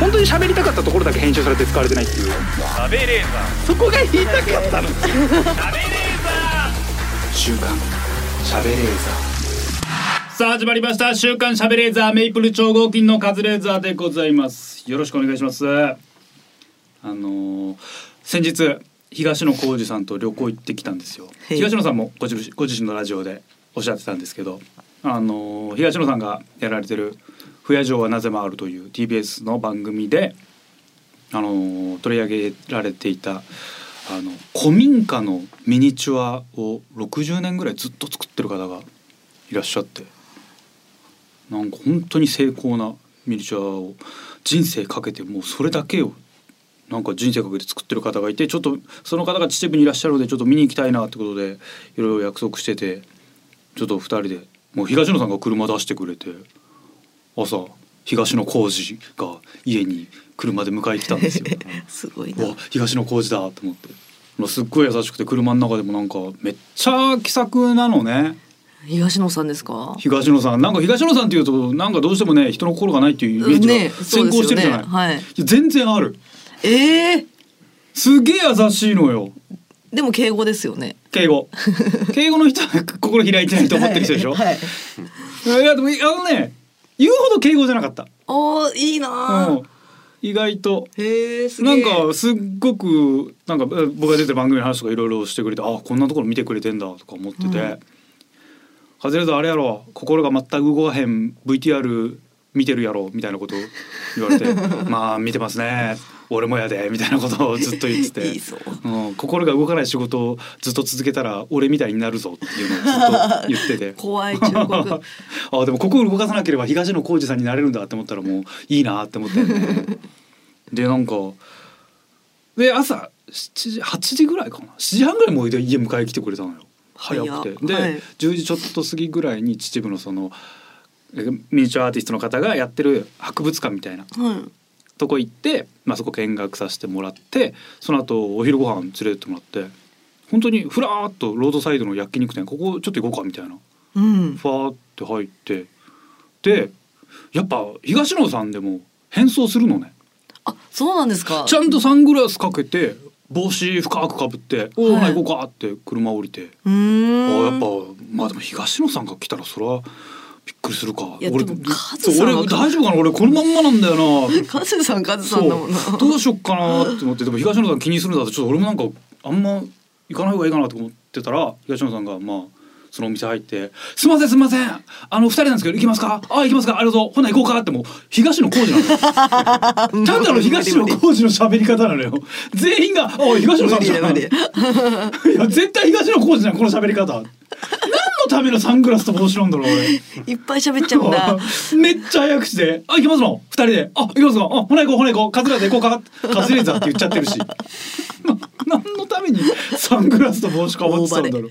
本当に喋りたかったところだけ編集されて使われてないっていう。食べレーザそこが言いたかったの。ー食べレーザ週刊喋レー。さあ始まりました。週刊しゃべレーザーメイプル超合金のカズレーザーでございます。よろしくお願いします。あのー先日東野幸治さんと旅行行ってきたんですよ。東野さんもご自ご自身のラジオでおっしゃってたんですけどあのー東野さんがやられてる「不夜城はなぜ回る」という TBS の番組であの取り上げられていたあの古民家のミニチュアを60年ぐらいずっと作ってる方がいらっしゃってなんか本当に精巧なミニチュアを人生かけてもうそれだけをなんか人生かけて作ってる方がいてちょっとその方が秩父にいらっしゃるのでちょっと見に行きたいなってことでいろいろ約束しててちょっと二人でもう東野さんが車出してくれて朝東野幸治が家に車で迎えに来たんですよ。すごいな。東野幸治だと思って。まあすっごい優しくて車の中でもなんかめっちゃ気さくなのね。東野さんですか？東野さん。なんか東野さんっていうとなんかどうしてもね人の心がないっていうイメージねが先行してるじゃない、そうですよねはい。や全然ある。ええすげえ優しいのよ。でも敬語ですよね。敬語。敬語の人は心開いてないと思ってる人でしょ、はい。い、やでもあのね言うほど敬語じゃなかった、おーいいなー。うん、意外と。へえすげなんえかすっごくなんかえ僕が出てる番組の話とかいろいろしてくれてあこんなところ見てくれてんだとか思ってて、うん。カズレーザーあれやろ心が全く動かへん VTR 見てるやろみたいなこと言われて。まあ見てますね俺もやでみたいなことをずっと言ってて。いいそううん、心が動かない仕事をずっと続けたら俺みたいになるぞっていうのをずっと言ってて。怖い中国 あでも心動かさなければ東野幸治さんになれるんだって思ったらもういいなって思って、ね、でなんかで朝7時8時ぐらいかな。7時半ぐらいもう家迎え来てくれたのよ。早くて。で、はい。10時ちょっと過ぎぐらいに秩父のそのえミニチュアアーティストの方がやってる博物館みたいな。はいとこ行って、まあ、そこ見学させてもらってその後お昼ご飯連れてってもらって本当にふらーっとロードサイドの焼肉店ここちょっと行こうかみたいなうん。ファーって入ってでやっぱ東野さんでも変装するのね。あそうなんですか。ちゃんとサングラスかけて帽子深くかぶって「おお、はい行こうか」って車降りて、うーん。あやっぱまあでも東野さんが来たらそれはびっくりするか。俺いやでもカズさんは俺大丈夫かな？俺このまんまなんだよな。カズさんカズさんだもんなどうしよっかなって思ってでも東野さん気にするんだとちょっと俺もなんかあんま行かない方がいいかなと思ってたら東野さんがまあそのお店入って「すいませんすいません。あの二人なんですけど行きますか？あ行きますか？ありがとうほな行こうか」ってもう東野幸治なのよ。ただの東野幸治の喋り方なのよ。全員が「おい東野さんじゃん」いや絶対東野幸治じゃんこの喋り方ためのサングラスと帽子なんだろう俺。いっぱい喋っちゃうんだ。めっちゃ早口で「あ行きますの二人で「あ行きますのあほな行こうほな行こう。カズレーザー行こうかカズレーザー」って言っちゃってるし。な何のためにサングラスと帽子かぶってたんだろ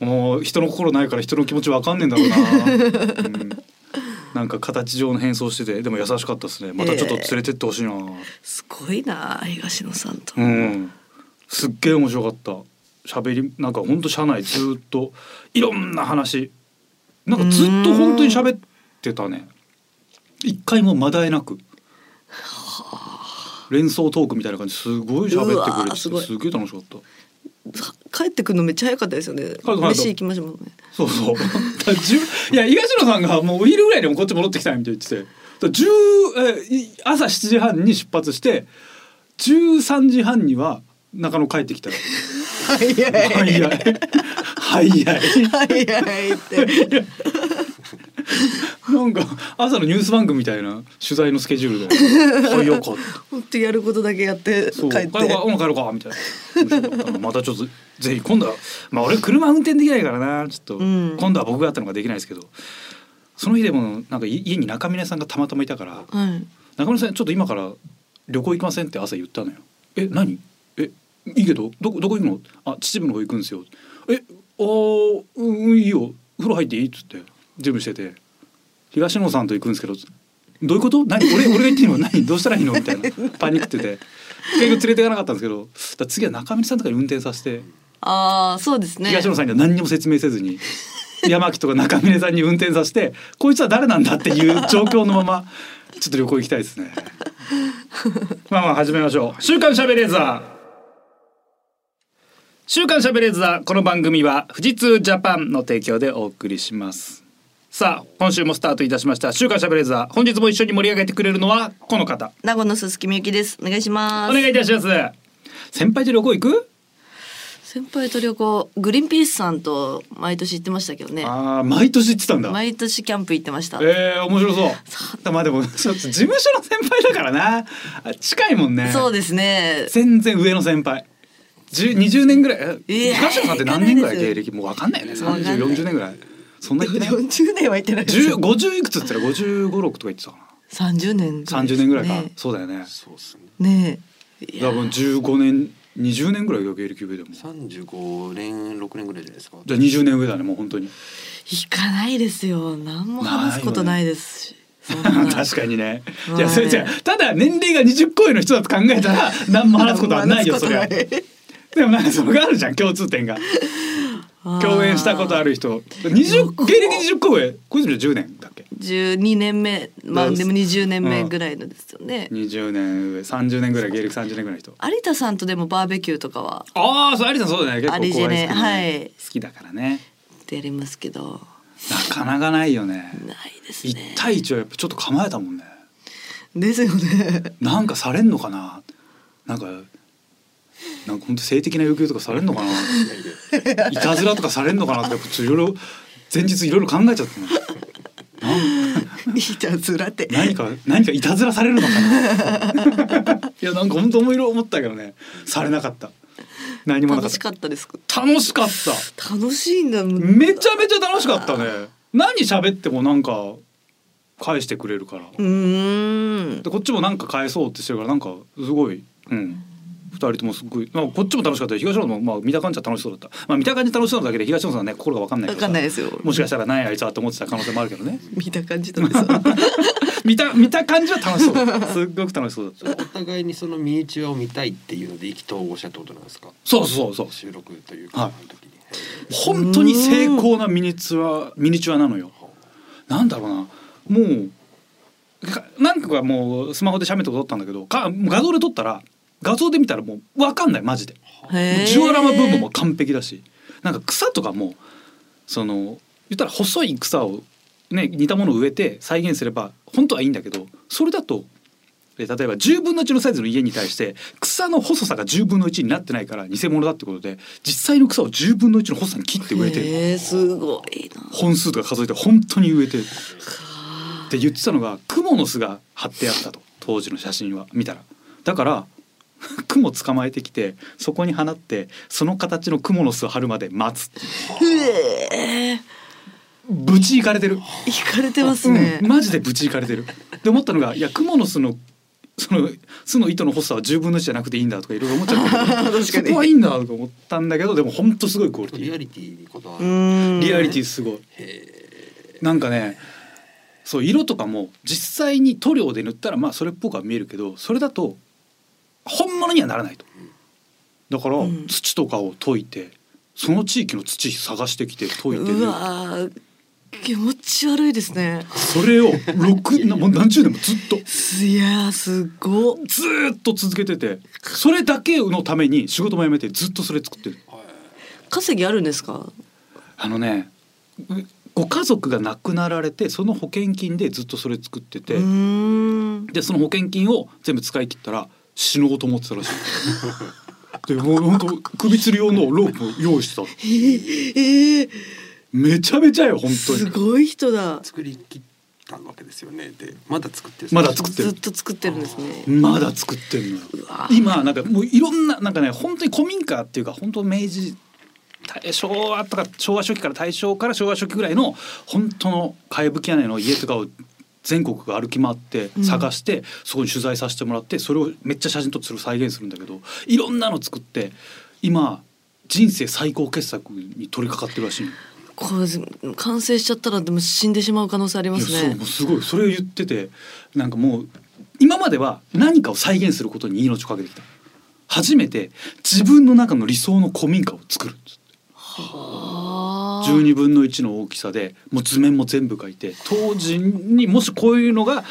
う。もう人の心ないから人の気持ちわかんねえんだろうな、うん。なんか形上の変装しててでも優しかったですね。またちょっと連れてってほしいな、すごいな東野さんと。うん。すっげえ面白かった喋りなんかほんと社内ずっといろんな話。なんかずっと本当に喋ってたね。一回もまだえなく。連想トークみたいな感じ。すごい喋ってくれてーすごい。すげえ楽しかった。帰ってくるのめっちゃ早かったですよね。飯行きましょうね。そうそう。いや東野さんがもうお昼ぐらいでもこっち戻ってきたいみたいに言ってて。だから10えい朝7時半に出発して13時半には中野帰ってきたら早い。早い。早い早いって。なんか朝のニュース番組みたいな取材のスケジュールで早かった本当やることだけやって帰って。帰ろうかうん帰ろうかみたいな。またちょっとぜひ今度はまあ俺車運転できないからな。ちょっと、うん。今度は僕がやったのができないですけどその日でもなんかい家に中峰さんがたまたまいたからはい。中村さんちょっと今から旅行行きませんって朝言ったのよ。え何？えいいけど？どこどこ行くの？あ秩父の方行くんですよ。えあーうんいいよ。風呂入っていい？っつって。準備してて。東野さんと行くんですけど。どういうこと？何？俺 俺が行っていいの何？どうしたらいいの？みたいな。パニックってて。結局連れていかなかったんですけど。だ次は中村さんとかに運転させて。ああそうですね。東野さんには何にも説明せずに。山木とか中峰さんに運転させて。こいつは誰なんだっていう状況のまま。ちょっと旅行行きたいですね。まあまあ始めましょう。週刊しゃべれーザー週刊しゃべれーザーこの番組は富士通ジャパンの提供でお送りしますさあ今週もスタートいたしました週刊しゃべれーザー本日も一緒に盛り上げてくれるのはこの方名護の鈴木みゆきです。お願いします。お願いいたします先輩と旅行行く？先輩と旅行グリーンピースさんと毎年行ってましたけどね。ああ毎年行ってたんだ毎年キャンプ行ってました。えー、面白そう。まあでもちょっと事務所の先輩だからな。あ近いもんね。そうですね。全然上の先輩。十二十年ぐらい？えいや東野さんって何年ぐらい芸歴もうわかんないよね。三わかんない十四十年ぐらい。そんな言ってない？四十年は行ってないです十よ。五十いくつって言ったら五十五六とか言ってたかな。三十年。三十年ぐらいか。ねそうだよね。そうですね。ね多分十五年二十年ぐらいが芸歴上でも。じ三十五年六年ぐらいじゃないですか。ゃあ二十年上だねもう本当に。行かないですよ。何も話すことないですし。確かにね。まあねじゃあそれじゃあただ年齢が二十個上の人だと考えたら何も話すことはないよそれは。でもなんかそれがあるじゃん共通点が。共演したことある人。二十芸歴二十個上。こいつら10年だっけ？十二年目、まあでも二十年目ぐらいのですよね。20年上。30年ぐらい芸歴30年ぐらいの人。有田さんとでもバーベキューとかは？ああそう有田さんそうだね。結構アリジェネ後輩好きだねはい。好きだからね。出れますけど、なかなかないよね。ないです一ね。対一はやっぱちょっと構えたもんね。ですよね。なんかされんのかな？なんかなんか本当性的な要求とかされんのかな？いたずらとかされんのかなっていろいろ前日いろいろ考えちゃったのなんいたずらって。何か何かいたずらされるのかな？いやなんか本当思いろ思ったけどね。されなかった。何もなかっ楽したかったですか？楽しかった。楽しいんだ。めちゃめちゃ楽しかったね。何喋ってもなんか返してくれるから。うーん。でこっちもなんか返そうってしてるからなんかすごいうん。二人ともすごい、まあ、こっちも楽しかったし東野もまあ見た感じは楽しそうだった。まあ見た感じ楽しそうなだけで東野さんはね心が分かんないわから。かんないですよ。もしかしたら何やあいつはと思ってた可能性もあるけどね。見た感じとです。見た見た感じは楽しそう。だったすっごく楽しそうだった。お互いにそのミニチュアを見たいっていうので意気投合したってことなんですか？そうそうそう収録というか、はい。本当に精巧なミニチュアミニチュアなのよ。なんだろうな。もうか何個かもうスマホで写メとか撮ったんだけどかもう画像で撮ったら画像で見たらもう分かんないマジで。ジオラマ部分も完璧だし。なんか草とかもその言ったら細い草をね似たものを植えて再現すれば本当はいいんだけどそれだとえ例えば10分の1のサイズの家に対して草の細さが10分の1になってないから偽物だってことで実際の草を10分の1の細さに切って植えてる。すごいな。本数とか数えて本当に植えてる。って言ってたのがクモの巣が貼ってあったと。当時の写真は見たら。だから クモ捕まえてきてそこに放ってその形のクモの巣を貼るまで待つ。ぶちいかれてる、行かれてますねうん。マジでぶちいかれてるで思ったのがいやクモの巣のその巣の糸の細さは10分の1じゃなくていいんだとかいろいろ思っちゃったけど そにこはいいんだとか思ったんだけどでも本当すごいクオリティリアリティにこだわうる。ん。リアリティすごいなんかねそう色とかも実際に塗料で塗ったらまあそれっぽくは見えるけどそれだと本物にはならないとだからうん土とかを溶いてその地域の土探してきて溶いてうる気持ち悪いですね。それを六なもう何十年もずっとすいやーすごっ。ずーっと続けててそれだけのために仕事も辞めてずっとそれ作ってる稼ぎあるんですか？あのねうご家族が亡くなられてその保険金でずっとそれ作ってて。でその保険金を全部使い切ったら死のうと思ってたらしい。でもう本当首吊り用のロープを用意してたえー、えー、めちゃめちゃよ本当にすごい人だ。作り切ったわけですよね。でまだ作ってる。まだ作ってるずっと作ってるんですね。まだ作ってんのよ今なんかもういろんななんかね本当に古民家っていうか本当明治大昭和とか昭和初期から大正から昭和初期ぐらいの本当のかやぶき屋根の家とかを全国が歩き回ってうん。探して、そこに取材させてもらってそれをめっちゃ写真撮ってそれを再現するんだけどいろんなの作って今人生最高傑作に取り掛かってるらしいの。これ完成しちゃったらでも死んでしまう可能性ありますね。そう。すごい。それを言っててなんかもう今までは何かを再現することに命をかけてきた。初めて自分の中の理想の古民家を作るはあ12分の1の大きさでもう図面も全部描いて当時にもしこういうのが、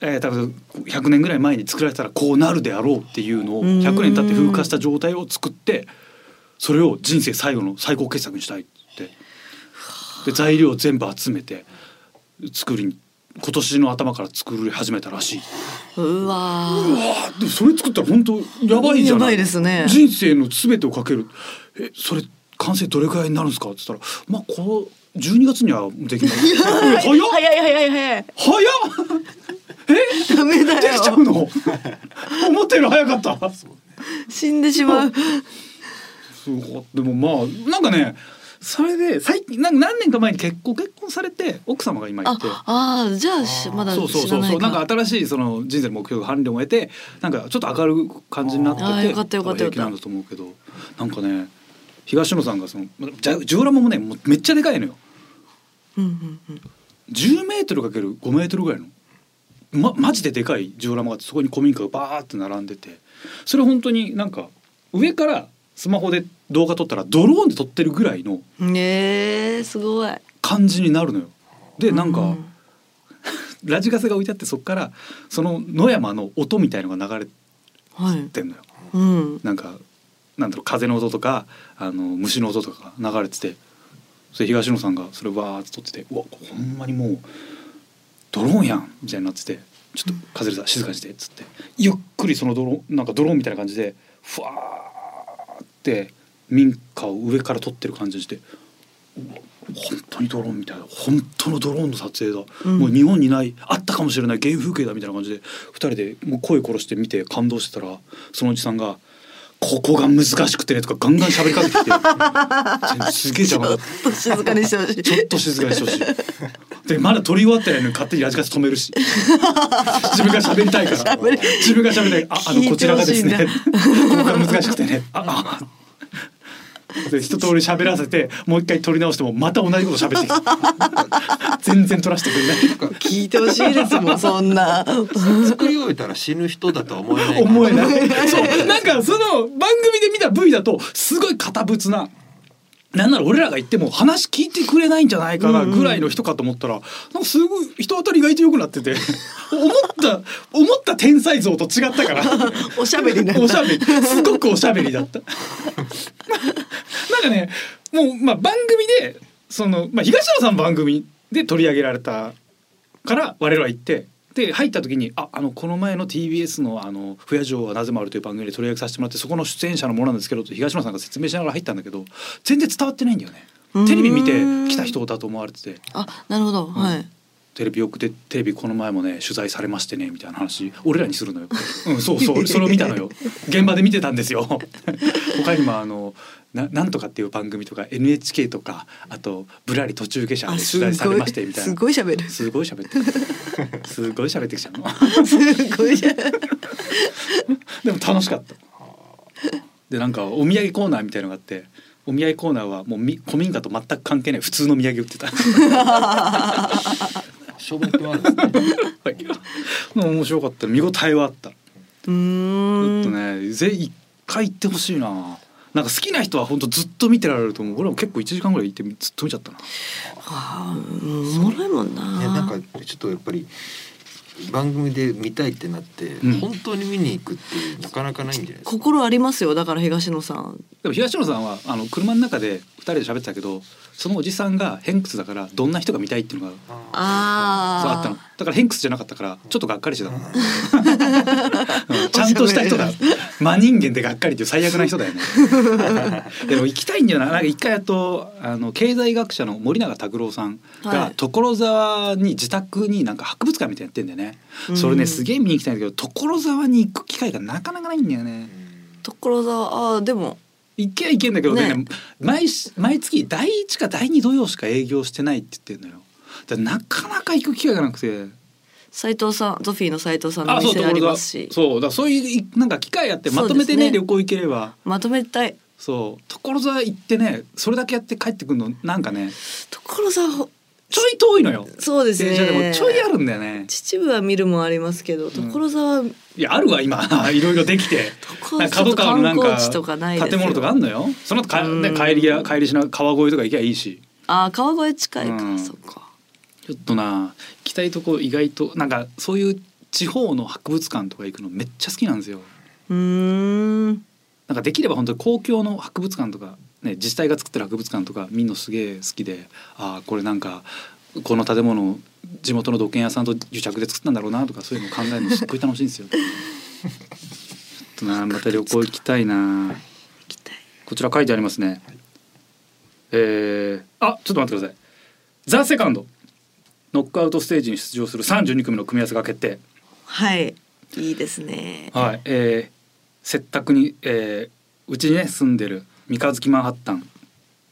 えー、多分100年ぐらい前に作られたらこうなるであろうっていうのをうん。100年経って風化した状態を作ってそれを人生最後の最高傑作にしたいって。で材料を全部集めて作りに今年の頭から作り始めたらしい。うわうわー。でもそれ作ったら本当やばいじゃない。やばいですね。人生の全てをかける。えそれ完成どれくらいになるんですか？って言ったらまあこう12月にはできます。え早っ早い早い早い早い。早っ。え？ダメだできちゃうよの？思ったより早かった。死んでしまう。すごい。でもまあなんかねそれで最近なんか何年か前に結婚結婚されて奥様が今いあて。あーじゃあしまだそうそうそうそう。なんいか。か新しいその人生の目標が伴侶を得てなんかちょっと明るい感じになっててあーよかったよかったよかった。平気なんだと思うけど。なんかね東野さんがそのジオラマもねもうめっちゃでかいのよ。うんうんうん。10メートルかける5メートルぐらいの。まマジででかいジオラマがあってそこに古民家がバーって並んでて。それ本当になんか上からスマホで動画撮ったらドローンで撮ってるぐらいのねえすごい。感じになるのよ。でなんか、う ラジカセが置いてあってそこからその野山の音みたいのが流れはいてんのよ。うん。なんかなんだろう風の音とかあの虫の音とかが流れててそれ東野さんがそれをわーって撮ってて「うわほんまにもうドローンやん」みたいになってて「ちょっと風さん静かにして」っつってゆっくりそのドローンなんかドローンみたいな感じでふわーって民家を上から撮ってる感じにして。本当にドローンみたいな本当のドローンの撮影だ、うんもう日本にないあったかもしれない原風景だみたいな感じで二人でもう声殺して見て感動してたらそのおじさんが「ここが難しくてね」とかガンガン喋りかけてきて。すげえ邪魔だっちょっと静かにしてほし。いたちょっと静かにしてほし。いでまだ撮り終わってないのに勝手にラジカセ止めるし。自分が喋りたいから。自分が喋りたい。ああのこちらがですね。ここが難しくてね。ああで一通り喋らせてもう一回撮り直してもまた同じこと喋ってきて 全然撮らせてくれない聞いてほしいですもんそんな作り終えたら死ぬ人だとは思えない思えない。そうなんかその番組で見た V だとすごい堅物な。なんなら俺らが言っても話聞いてくれないんじゃないかなぐらいの人かと思ったら、なんかすごい人当たりが意外と良くなってて 思った思った天才像と違ったから。おしゃべり おしゃべり。すごくおしゃべりだった。なんかねもうまあ番組でその、まあ、東野さんの番組で取り上げられたから我々は行ってで入った時に「ああのこの前の TBS の「あの不夜城はなぜもある」という番組で取り上げさせてもらってそこの出演者のものなんですけどと東野さんが説明しながら入ったんだけど全然伝わってないんだよね。テレビ見て来た人だと思われてて。あなるほど、はいテレビよくでテレビこの前もね取材されましてねみたいな話俺らにするのよ。うんそうそう それを見たのよ。現場で見てたんですよ。他にもあのななんとかっていう番組とか NHK とかあとぶらり途中下車で取材されましてみたいな。すごいしゃべるすごい喋ってる。すごい喋ってきちゃうの。すごいしゃべるでも楽しかった。でなんかお土産コーナーみたいのがあって。お土産コーナーはもうみ古民家と全く関係ない普通の土産売ってた。消滅はあるんですねはい 面白かった。見応えはあった。うちょーんっとね、ぜ一回行ってほしいな。なんか好きな人は本当ずっと見てられると思う。俺も結構一時間ぐらい行ってずっと見ちゃったな。あーおもろいもんなねなんかちょっとやっぱり番組で見たいってなって、うん本当に見に行くってなかなかないんじゃないですか？心ありますよだから東野さんでも東野さんはあの車の中で二人で喋ってたけど、そのおじさんが偏屈だからどんな人が見たいっていうのがあそうあったの。だから偏屈じゃなかったからちょっとがっかりしてたの。うんちゃんとした人だ。真人間でがっかりっていう最悪な人だよね。でも行きたいんだよな。なんか一回やっとあの経済学者の森永卓郎さんはいが所沢に自宅になんか博物館みたいなのやってんだよね。それねうんすげえ見に行きたいんだけど所沢に行く機会がなかなかないんだよね。所沢あーでも行けば行けんだけどねね。毎し毎月第一か第二土曜しか営業してないって言ってんのよ。だなかなか行く機会がなくて。斉藤さんゾフィーの斉藤さんのあそう店ありますし。そうだそういうなんか機会あってまとめてねね旅行行ければ。まとめたい。そう所沢行ってねそれだけやって帰ってくるのなんかね。所沢ほちょい遠いのよ。そうです電車でもねちょいあるんだよね。秩父は見るもんありますけど所沢、いやあるわ今。いろいろできて。角川のなんか建物とかあんのよ。その後か、ね、うん。帰りや帰りしな川越とか行けばいいし。あー川越近いか、うん。そっか。ちょっとな行きたいとこ意外となんかそういう地方の博物館とか行くのめっちゃ好きなんですよ。うーん。なんかできれば本当に公共の博物館とか、ね、自治体が作ってる博物館とか見るのすげえ好きでああこれなんかこの建物地元の土建屋さんと癒着で作ったんだろうなとかそういうの考えるのすっごい楽しいんですよ。ちょっとなまた旅行行きたいな行きたいこちら書いてありますね。えー、あちょっと待ってください。ザ・セカンドノックアウトステージに出場する32組の組み合わせが決定。はいいいですねはい、えー、接託に、えー、うちにね住んでる三日月マンハッタン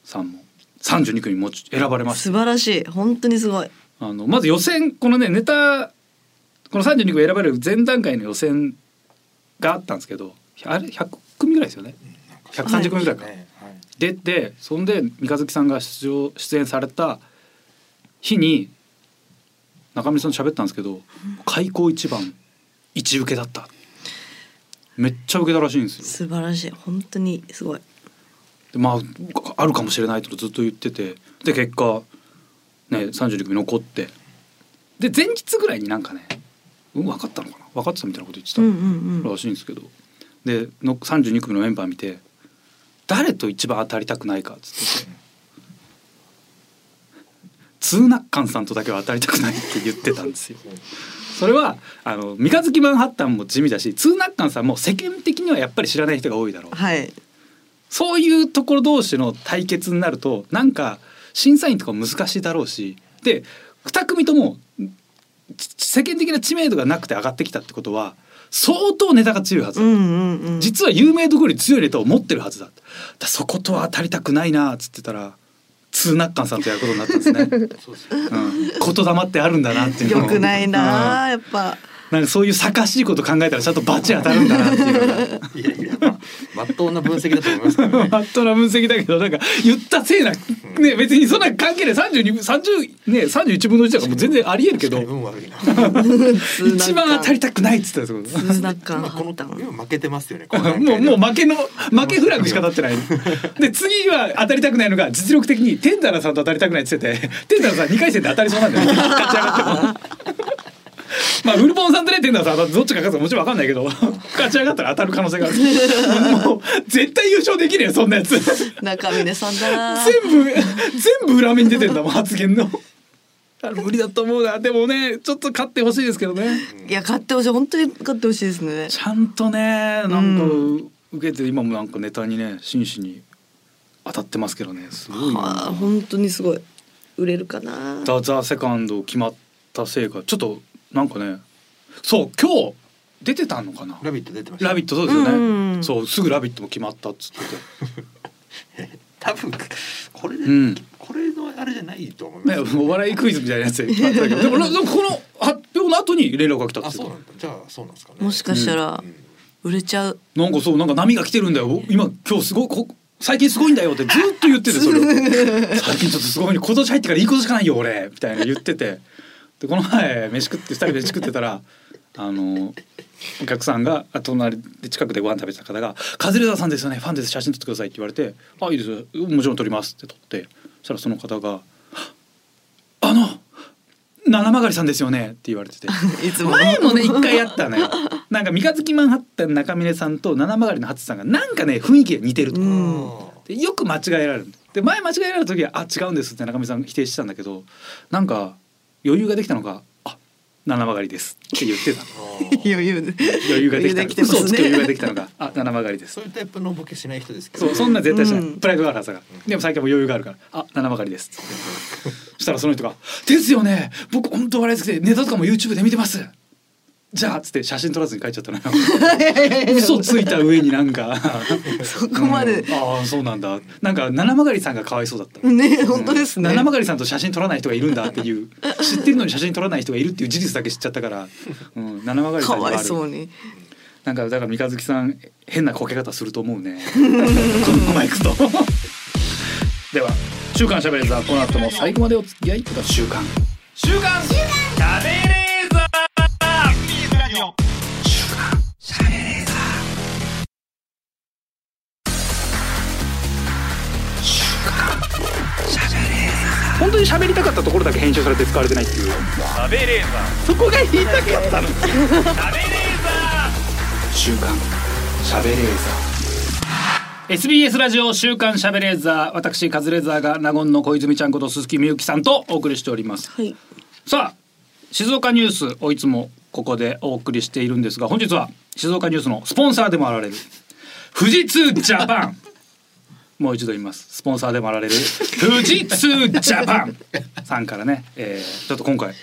さんも32組も選ばれました素晴らしい本当にすごいあのまず予選このねネタこの32組選ばれる前段階の予選があったんですけどあれ100組ぐらいですよね130組ぐらいか、はい出てそんで三日月さんが出場出演された日に中村さんと喋ったんですけど開口一番一受けだっためっちゃ受けたらしいんですよ素晴らしい本当にすごいまああるかもしれないとずっと言っててで結果ね32組残って。で前日ぐらいになんかね、うん、分かったのかな？分かってたみたいなこと言ってたらしいんですけど、での32組のメンバー見て誰と一番当たりたくないかっつってて。ツーナッカンさんとだけは当たりたくないって言ってたんですよ。それはあの三日月マンハッタンも地味だしツーナッカンさんも世間的にはやっぱり知らない人が多いだろう。はいそういうところ同士の対決になるとなんか審査員とかも難しいだろうしで2組ともち世間的な知名度がなくて上がってきたってことは相当ネタが強いはずだ、うんうんうん。実は有名どころに強いネタを持ってるはずだだそことは当たりたくないなっつってたらツーナッカンさんとやることになったんですね。そうん、言霊ってあるんだなっていうのを。よくないな、やっぱ。なんかそういう賢しいこと考えたらちゃんとバチ当たるんだなっていう。いやいやまっとうな分析だと思いますけどね。マットな分析だけどなんか言ったせいなね別にそんな関係ない。32 30ね31分の1だからもう全然ありえるけど。一番当たりたくないっつったんですよツーナッカン今この今負けてますよねもうもう負けの負けフラグしか立ってない。で次は当たりたくないのが実力的にテンダラーさんと当たりたくないって言っててテンダラーさん2回戦で当たりそうなんだよね。勝ち上がってもまあウルボンさんとねテンダラーさんはどっちが勝つかもちろん分かんないけど 勝ち上がったら当たる可能性がある。もう絶対優勝できねえよそんなやつ。中峰さんだな。全部全部裏目に出てんだもん発言の。あ無理だと思うな。でもねちょっと勝ってほしいですけどね。いや買ってほしい。本当に買ってほしいですね。ちゃんとねなんかう受けて今もなんかネタにね真摯に当たってますけどね。すごいはあな本当にすごい。売れるかな「ザ・ザ・セカンド決まったせいか。ちょっとなんかねそう今日出てたのかな？ラビット出てました。ラビットそうですよね、うん。そうすぐラビットも決まったっつってて。多分これで、うん。これのあれじゃないと思いねます、お笑いクイズみたいなやつで決まったけど。でもでもこの発表の後に連絡が来たっあて言ってそうなんだじゃあそうなんですかね。もしかしたらうん。売れちゃう。たなんかそうなんか波が来てるんだよ。今今日すごいこ最近すごいんだよってずっと言っててそれを。最近ちょっとすごいね今年入ってからいいことしかないよ俺。みたいな言っててでこの前飯食って二人で飯食ってたらあのお客さんがあ隣で近くでご飯食べてた方が「カズレーザーさんですよねファンです写真撮ってください」って言われて「あいいですよもちろん撮ります」って撮ってそしたらその方が「あの七曲さんですよね」って言われてて。いつも前もね一回やったのよ。なんか三日月マンハッタン中峰さんと七曲のハツさんがなんかね雰囲気が似てると、うん。でよく間違えられる。で前間違えられた時は「あ違うんです」って中身さん否定してたんだけどなんか余裕ができたのが「あ七曲です」って言ってたの。余裕。で余裕ができた。ね。嘘をつく余裕ができたのが「あ七曲です。そういうタイプのボケしない人ですけどそうそんな絶対しない、うん。プライドがあるはずだから。でも最近はもう余裕があるから「あ七曲です」そしたらその人が「ですよね。僕本当笑い好きでネタとかも YouTube で見てます」じゃあっつって写真撮らずに帰っちゃったのよ。嘘ついた上になんか。そこまで。うん。ああそうなんだ。なんか七曲さんがかわいそうだった。ね本当ですね。七曲さんと写真撮らない人がいるんだっていう。知ってるのに写真撮らない人がいるっていう事実だけ知っちゃったから、うん、七曲さかわいんにはある。そうに。なんかだから三日月さん変なこけ方すると思うね。このままいくと。では週刊しゃべれーザーこの後も最後までお付き合いください。週刊。週刊。しゃべれーザ本当に喋りたかったところだけ編集されて使われてないっていう。ーしゃべれー。ザそこが言いたかったの。ーしゃべれーザ週刊しゃべれー SBS ラジオ週刊しゃべれーザー。私カズレーザーが納言の小泉ちゃんこと鈴木みゆきさんとお送りしております。はい。さあ静岡ニュースをいつもここでお送りしているんですが本日は静岡ニュースのスポンサーでもあられる富士通ジャパン。もう一度言います。スポンサーでもあられる富士通ジャパン。さんからね、えー、ちょっと今回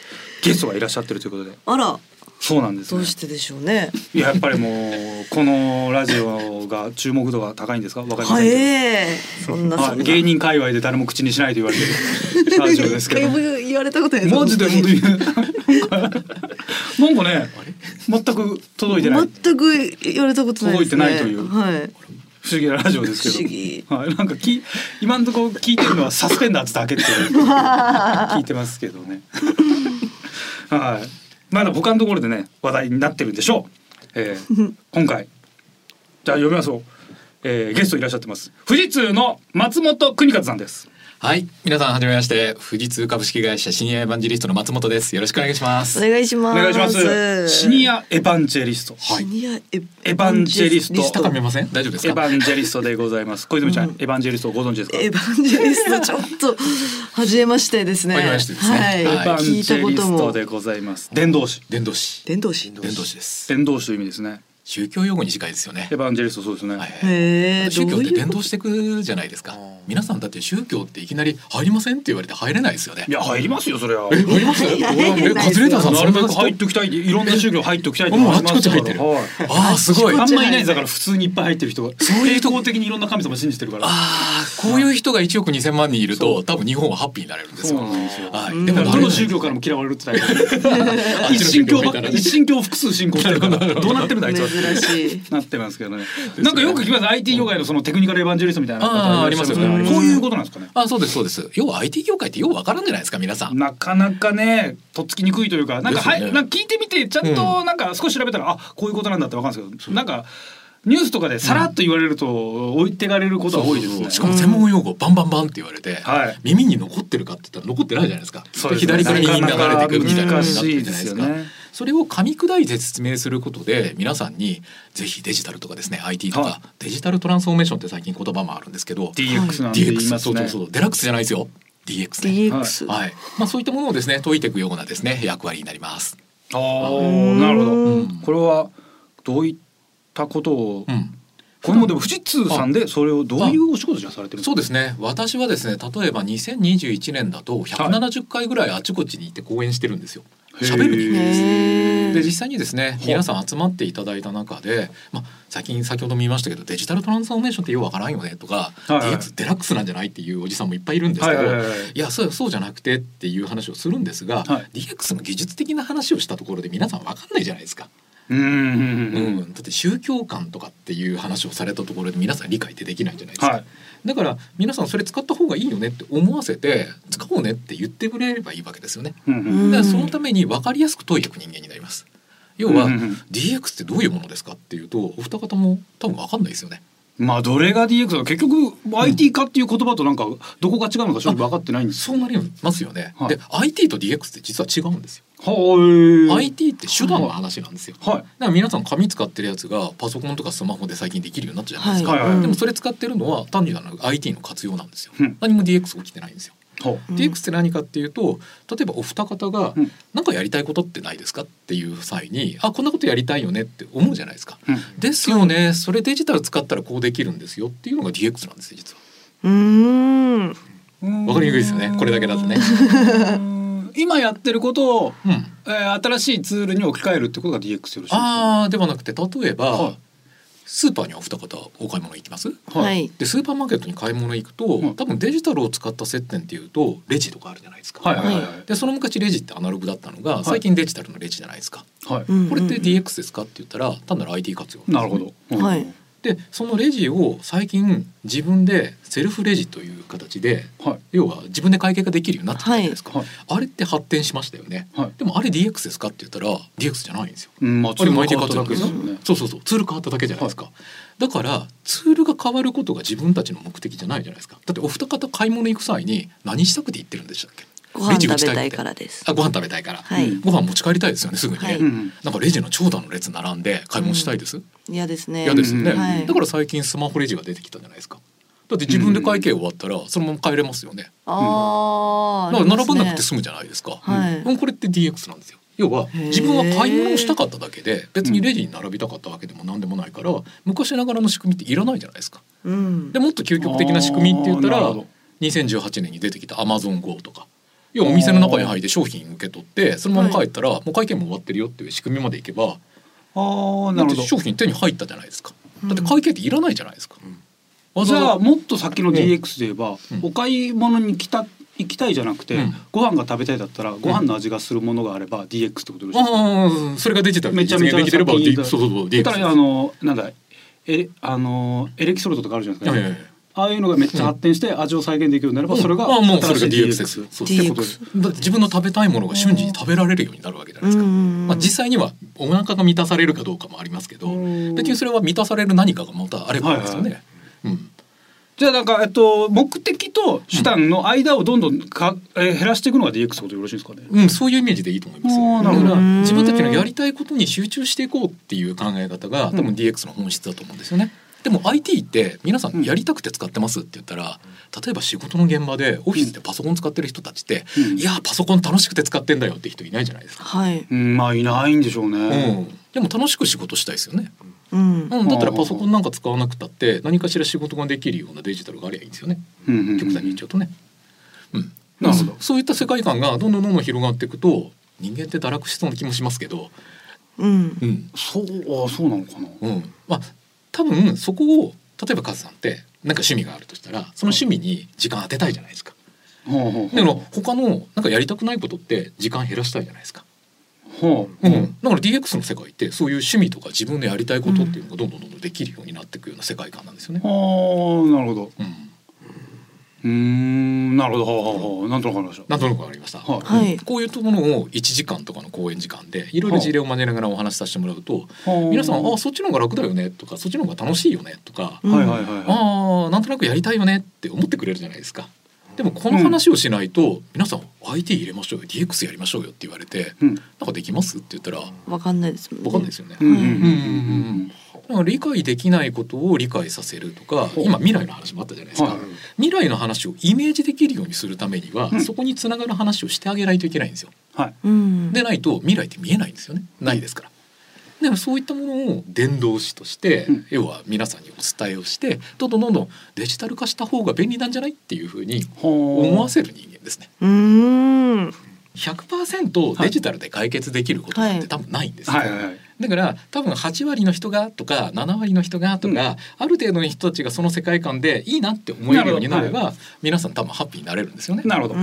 ゲストがいらっしゃってるということで。あら、そうなんですね。どうしてでしょうね。いややっぱりもうこのラジオが注目度が高いんですか？わかりまはせんけど、えそんなそんな。はい芸人界隈で誰も口にしないと言われてるラジオですけど。言われたことないですマジで本当になんかね全く届いてない。全く言われたことないね。届いてないという。はい。不思議なラジオですけど。不思議。はい、なんかき今のところ聞いてるのはサスペンダーズだけって聞いてますけどね。はいまだ他のところでね話題になってるんでしょう、えー 今回。じゃあ読みますよ、えー、ゲストいらっしゃってます。富士通の松本邦和さんですはい、皆さんはじめまして、富士通株式会社シニアエヴァンジェリストの松本です。よろしくお願いしまおす。願いします。お願いしますシニアエヴァンジェリストシニアエエヴァンジェリスト高見えません？大丈夫ですエヴか？ァンジェリストでございます小泉ちゃん、エヴァンジェリストをご存知ですか？エヴァンジェリストちょっと初めましてですね。初めましてですねはい。エヴァン聞いたジェリスこともトでございます伝道師伝道師。伝道師。伝道師です。伝道師という意味ですね宗教用語に近いですよねエ。ヴァンジェリストそうですね、はい。宗教って伝道していくじゃないですか。皆さんだって宗教っていきなり入りませんって言われて入れないですよねい。や入りますよそれはえ入ります？えカズレーターさんなるべく入っておきたいいろんな宗教入っておきたいもうあちこっち入ってるはいああすごい。あんまいないだから普通にいっぱい入ってる人がそういう人的にいろんな神様信じてるからああこういう人が1億2千万人いると多分日本はハッピーになれるんですよ。なんですよはい。でもどの宗教からも嫌われるってタイプ一神教ばっか一神教を複数信仰してるからどうなってるんだあいつは珍しい。なってますけどねなんかよく聞きます IT 業界のそのテクニカルエヴァンジェリストみたいな方あーありますよねこういうことなんですかねあそうですそうです。要は IT 業界ってようわからんじゃないですか皆さん。なかなかねとっつきにくいというかなんか、はいなんか聞いてみてちゃんとなんか少し調べたら、あこういうことなんだってわかるんですけどなんかニュースとかでさらっと言われると置いてかれることは多いですね。しかも専門用語バンバンバンって言われて、はい耳に残ってるかって言ったら残ってないじゃないですか。左から右に流れてくみたいな感じになってるじゃないですか。それを噛み砕いて説明することで皆さんにぜひデジタルとかですね IT とはかデジタルトランスフォーメーションって最近言葉もあるんですけど DX なんて言い DX ますね。そうそうそうデラックスじゃないですよ DX ね。DX。はい、まあそういったものをですね解いていくようなですね役割になります。ああなるほど、うんこれはどういったことを、うん。これもでも富士通さんでそれをどういうお仕事じゃされてるんですか？そうですね私はですね例えば2021年だと170回ぐらいあちこちに行って講演してるんですよ。喋る人間です。へで実際にですね皆さん集まっていただいた中で、まあ、最近先ほども言いましたけどデジタルトランスフォーメーションってようわからんよねとか、はいはい DX デラックスなんじゃないっていうおじさんもいっぱいいるんですけど、いはいはいいやそうそうじゃなくてっていう話をするんですが、はい DX の技術的な話をしたところで皆さんわかんないじゃないですか。うん。うん。ううん、だって宗教観とかっていう話をされたところで皆さん。理解ってできないじゃないですか、はいだから皆さん。それ使った方がいいよねって思わせて使おうねって言ってくれればいいわけですよね。うん。うん。だからそのために分かりやすく解いていく人間になります。要は、うん。うん。DX ってどういうものですかっていうとお二方も多分分かん。ないですよね。まあどれが DX だ結局 IT 化っていう言葉となん。かどこが違うのか正直分かってないん。ですそうなりますよね。はいで IT と DX って実は違うん。ですよ。はい IT って手段の話なんですよ。はいだから皆さん紙使ってるやつがパソコンとかスマホで最近できるようになったじゃないですか。はいはいでもそれ使ってるのは単にあの IT の活用なんですよ。うん何も DX 起きてないんですよ。ほう DX って何かっていうと例えばお二方がうん何かやりたいことってないですかっていう際にあこんなことやりたいよねって思うじゃないですか。うんですよねそれデジタル使ったらこうできるんですよっていうのが DX なんですよ実は。うーん。わかりにくいですよねこれだけだとね。うん今やってることを、うん、えー新しいツールに置き換えるってことが DX よろしいですか？あーではなくて例えば、はい。スーパーにはお二方お買い物行きます？はい。でスーパーマーケットに買い物行くと、うん多分デジタルを使った接点っていうとレジとかあるじゃないですか。はいはいはいでその昔レジってアナログだったのがい。最近デジタルのレジじゃないですか。はい、うんこれって DX ですか？って言ったら単なる IT 活用なるほど、うん。はいでそのレジを最近自分でセルフレジという形ではい。要は自分で会計ができるようになったじゃないですか、はい。あれって発展しましたよね、はい。でもあれ DX ですかって言ったら DX じゃないんですよ。うんまああれ毎日変わっただけですすよね。そうそうそう。ツール変わっただけじゃないですか、だからツールが変わることが自分たちの目的じゃないじゃないですか。だってお二方買い物行く際に何したくて行ってるんでしたっけ？レジ打ち食べたいからです。あご飯食べたいから、はい。うんご飯持ち帰りたいですよねすぐにね、はい。うんなんかレジの長蛇の列並んで買い物したいです、嫌ですね。嫌ですよね、うんはい。だから最近スマホレジが出てきたじゃないですか。だって自分で会計終わったらそのまま帰れますよね、ああだから並ばなくてす済むじゃないですか、はい。うん。これって DX なんですよ。要は自分は買い物をしたかっただけで別にレジに並びたかったわけでも何でもないから昔ながらの仕組みっていらないじゃないですか。うん。でもっと究極的な仕組みって言ったらあーなるほど。2018年に出てきた AmazonGo とか要はお店の中に入って商品受け取ってそのまま帰ったらもう会計も終わってるよっていう仕組みまでいけばああなるほど。商品手に入ったじゃないですか。だって会計っていらないじゃないですか、わじざわざゃあもっと先の DX で言えば、うん。お買い物に来た行きたいじゃなくて、うん。ご飯が食べたいだったらご飯の味がするものがあれば DX ってことでしょ、ああそれがデジタルでめちゃめちゃできてれば先 D だそうそうそうだ DX からあのなんだえあのエレキソルトとかあるじゃないですか、ああいうのがめっちゃ発展して味を再現できるようになれば、それがあもうそれが新しい DX そうってことで DX だって自分の食べたいものが瞬時に食べられるようになるわけじゃないですか、うん。まあ、実際にはお腹が満たされるかどうかもありますけどうん。別にそれは満たされる何かがまたあればですよね、はいうん。じゃあなんかえっと目的と手段の間をどんどんか、えー減らしていくのが DX ことでよろしいですかね？うん、そういうイメージでいいと思います。よだから自分たちのやりたいことに集中していこうっていう考え方が多分 DX の本質だと思うんですよね。でも IT って皆さんやりたくて使ってますって言ったら例えば仕事の現場でオフィスでパソコン使ってる人たちって、うん。いやパソコン楽しくて使ってんだよって人いないじゃないですか。はい。うんまあいないんでしょううね。ん、でも楽しく仕事したいですよね、うん。うん、だったらパソコンなんか使わなくたって何かしら仕事ができるようなデジタルがありゃいいんですよね。うんうんうん極端に言っちゃうとね。うん、なるほど。そういった世界観がどんどんどんどん広がっていくと人間って堕落しそうな気もしますけど、うん。うん。そうあそうなのかな。うん、まあ多分そこを例えばカズさんってなんか趣味があるとしたらその趣味に時間当てたいじゃないですか。ほうほうほうだから他のなんかやりたくないことって時間減らしたいじゃないですか。ほううん、だから DX の世界ってそういう趣味とか自分のやりたいことっていうのがどんどんどんどんできるようになっていくような世界観なんですよね。あーなるほど。うん、うーんなるほどなんとなくわかりました。なんとなくわかりました。はいはいこういうものを1時間とかの講演時間でいろいろ事例を交えながらお話しさせてもらうと皆さん「あそっちの方が楽だよね」とか「そっちの方が楽しいよね」とかうんはいはいはいはい。ああなんとなくやりたいよねって思ってくれるじゃないですか。でもこの話をしないと、皆さん IT 入れましょうよ DX やりましょうよって言われて、うんなんかできますって言ったらわかんないですもんねわかんないですよね。うんうんうんうん理解できないことを理解させるとか今未来の話もあったじゃないですか、はい未来の話をイメージできるようにするためには、うんそこにつながる話をしてあげないといけないんですよ。はい。うんでないと未来って見えないんですよねないですから。でもそういったものを伝道師として、うん要は皆さんにお伝えをしてどんどんどんどんデジタル化した方が便利なんじゃないっていうふうに思思わせる人間ですね。うーん100%デジタルで解決できることなんて多分ないんですよ。はいはいはい。だから多分8割の人がとか7割の人がとか、うん。ある程度の人たちがその世界観でいいなって思えるようになれば皆さん多分ハッピーになれるんですよね。なるほど。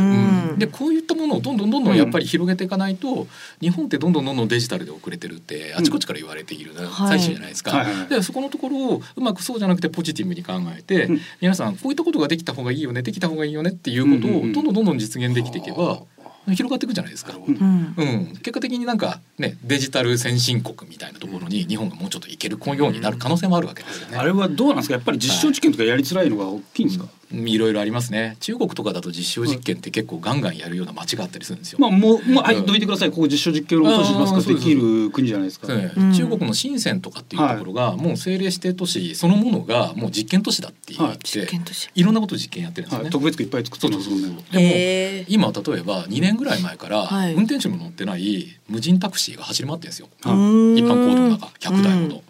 でこういったものをどんどんどんどんやっぱり広げていかないと、日本ってどんどんどんどんデジタルで遅れてるってあちこちから言われている最中じゃないですか。でそこのところをうまくそうじゃなくてポジティブに考えて、うん。皆さんこういったことができた方がいいよねできた方がいいよねっていうことをどんどんどんどん実現できていけば広がっていくじゃないですか。うん。うん、結果的になんかねデジタル先進国みたいなところに日本がもうちょっといけるようになる可能性もあるわけですよね。あれはどうなんですか？やっぱり実証実験とかやりづらいのが大きいんですか、いろいろありますね。中国とかだと実証実験って結構ガンガンやるような街があったりするんですよ。まあもう、まあ、はいうんどいてくださいここ実証実験を落としますか？できる国じゃないですか。ねうん中国の深センとかっていうところがもう政令指定都市そのものがもう実験都市だって言って、いろんなことを実験やってるんですよね。はい、特別区いっぱい作ってますもんね。でも今例えば2年ぐらい前からはい運転手も乗ってない無人タクシーが走り回ってるんですよ。はい一般公道の中100台ほど。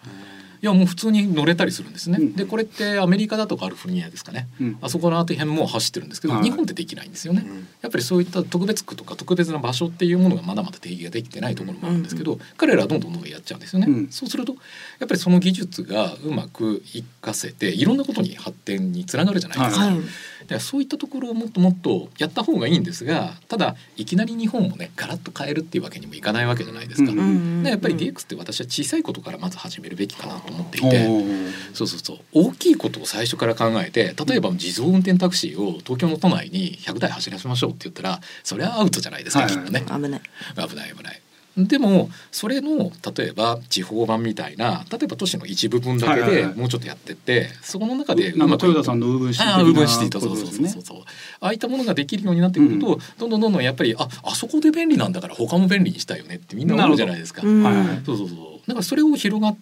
うんいやもう普通に乗れたりするんですね。うんでこれってアメリカだとかカリフォルニアですかね。うんあそこら辺も走ってるんですけど、はい日本ってできないんですよね。やっぱりそういった特別区とか特別な場所っていうものがまだまだ定義ができてないところもあるんですけど、彼らはどんどんどんどんやっちゃうんですよね。うんそうするとやっぱりその技術がうまく活かせていろんなことに発展につながるじゃないですか。ははい。でそういったところをもっともっとやった方がいいんですがただいきなり日本もねガラッと変えるっていうわけにもいかないわけじゃないですか。うんやっぱり DX って私は小さいことからまず始めるべきかなと思っていおて。ーそうそうそう大きいことを最初から考えて例えば自動運転タクシーを東京の都内に100台走らせましょうって言ったらそれはアウトじゃないですか、はいきっとね危ない。危ない危ない。でもそれの例えば地方版みたいな例えば都市の一部分だけはいはいはい。でもうちょっとやってってそこの中でなんかうまくトヨタさんのウーブンシティああウーシティとそうそうそうそう。そうああいったものができるようになってくると、どんどんどんどんやっぱりああそこで便利なんだから他も便利にしたいよねってみんな思うじゃないですか。うん。はいはいそうそうそう。だからそれを広がっ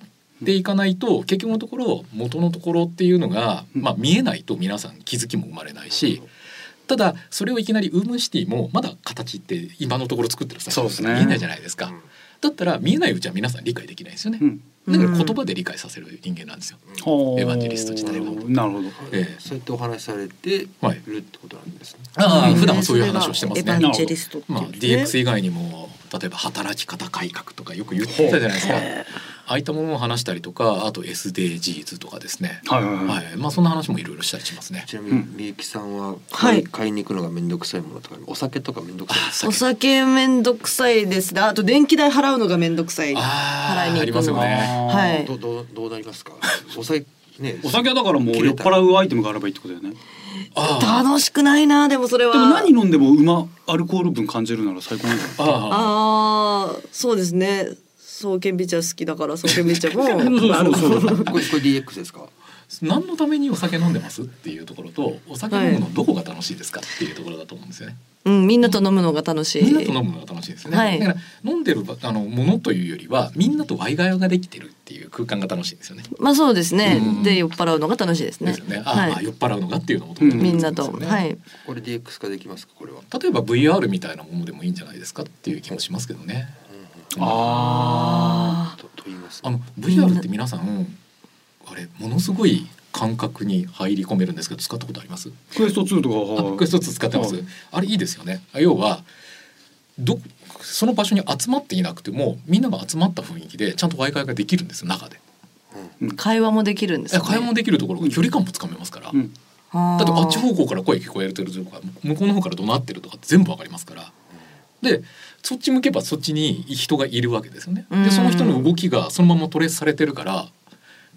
ていかないと結局のところ元のところっていうのが、うん。まあ、見えないと皆さん気づきも生まれないし。ただそれをいきなりウームンシティもまだ形って今のところ作ってる最初そうですね見えないじゃないですか。だったら見えないうちは皆さん理解できないですよね。うんだから言葉で理解させる人間なんですよ。エヴァンジェリスト自体はなるほどええそうやってお話しされてはいるってことなんですね。ああうん普段はそういう話をしてますねエヴァ。ンジェリストまあね DX 以外にも例えば働き方改革とかよく言ってたじゃないですか。ああいったものを話したりとかあと SDGs とかですね。はいはいはいはい、まあそんな話もいろいろしたりしますね。ちなみにみゆきさんはは買い,、い買いに行くのが面倒くさいものとかお酒とか面倒くさいですお酒めんどくさいですね。あと電気代払うのがめんどくさい。あ払いに行くのあありますよね。はいどうどうどうなりますか？お酒ね お酒はだからもう酔っ払うアイテムがあればいいってことだよね楽しくないなでもそれは。でも何飲んでもうまアルコール分感じるなら最高なんじゃない？ああああそうですね。そうけんび茶好きだからそうけんび茶も そうそうそうこれこれ DX ですか？何のためにお酒飲んでます？っていうところとお酒飲むのどこが楽しいですか？っていうところだと思うんですよね。うんみんなと飲むのが楽しい。みんなと飲むのが楽しいですよね。はいだから飲んでるあのものというよりはみんなとワイガヤができてるっていう空間が楽しいんですよね。まあそうですね。うんで酔っ払うのが楽しいですね。ですよね。あ、はいあ酔っ払うのがっていうのも、うんみんなと、はい。これ DX 化できますか？これは例えば VR みたいなものでもいいんじゃないですか？っていう気もしますけどね。ああとと言いますあの VR って皆さんあれものすごい感覚に入り込めるんですけど使ったことあります？クエスト2とかはあクエスト2使ってますはい。あれいいですよね。要はどその場所に集まっていなくてもみんなが集まった雰囲気でちゃんと Wi-Fi ができるんですよ中で。ー会話もできるんですね。会話もできるところが距離感もつかめますから。うんあーだってあっち方向から声聞こえてるとか向こうの方から怒鳴ってるとか全部わかりますから。でそっち向けばそっちに人がいるわけですよね。うんでその人の動きがそのままトレースされてるから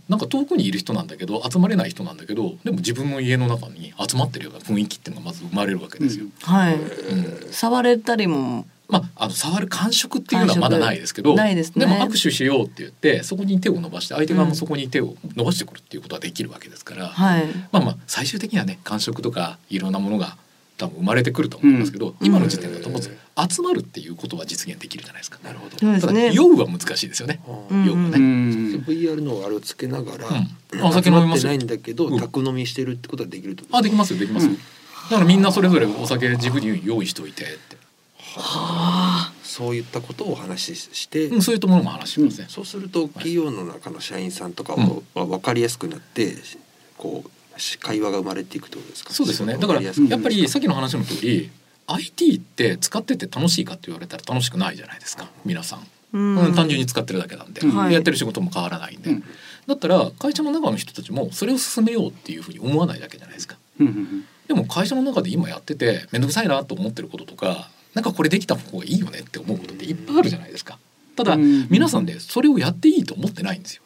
なんか遠くにいる人なんだけど集まれない人なんだけどでも自分の家の中に集まってるような雰囲気っていうのがまず生まれるわけですよ。はい。うん触れたりも。まあ、あの触る感触っていうのはまだないですけどですねも握手しようって言ってそこに手を伸ばして相手側もそこに手を伸ばしてくるっていうことはできるわけですから、はい。まあまあ最終的にはね感触とかいろんなものが多分生まれてくると思いますけど、今の時点だとまず集まるっていうことは実現できるじゃないですか。なるほど。ただそうですね。酔うは難しいですよね。うん。酔うはね。ううん。ん VR のあれをつけながら、うん。お酒飲みますないんだけど、うん。宅飲みしてるってことはできるあできますよできますよ。だからみんなそれぞれお酒自分に用意しておいてって、はそういったことをお話しして、うん、そういったものも話しますね。そうすると企業の中の社員さんとかうん。は分かりやすくなって、こうし会話が生まれていくってことですか？そうですよね。だからやっぱりさっきの話の通り IT って使ってて楽しいかって言われたら楽しくないじゃないですか皆さん。うんうん単純に使ってるだけなんで、はいでやってる仕事も変わらないんで、うんだったら会社の中の人たちもそれを進めようっていうふうに思わないだけじゃないですか。うんうんでも会社の中で今やってて面倒くさいなと思ってることとかなんかこれできた方がいいよねって思うことっていっぱいあるじゃないですか。ただ、うん皆さんでそれをやっていいと思ってないんですよ。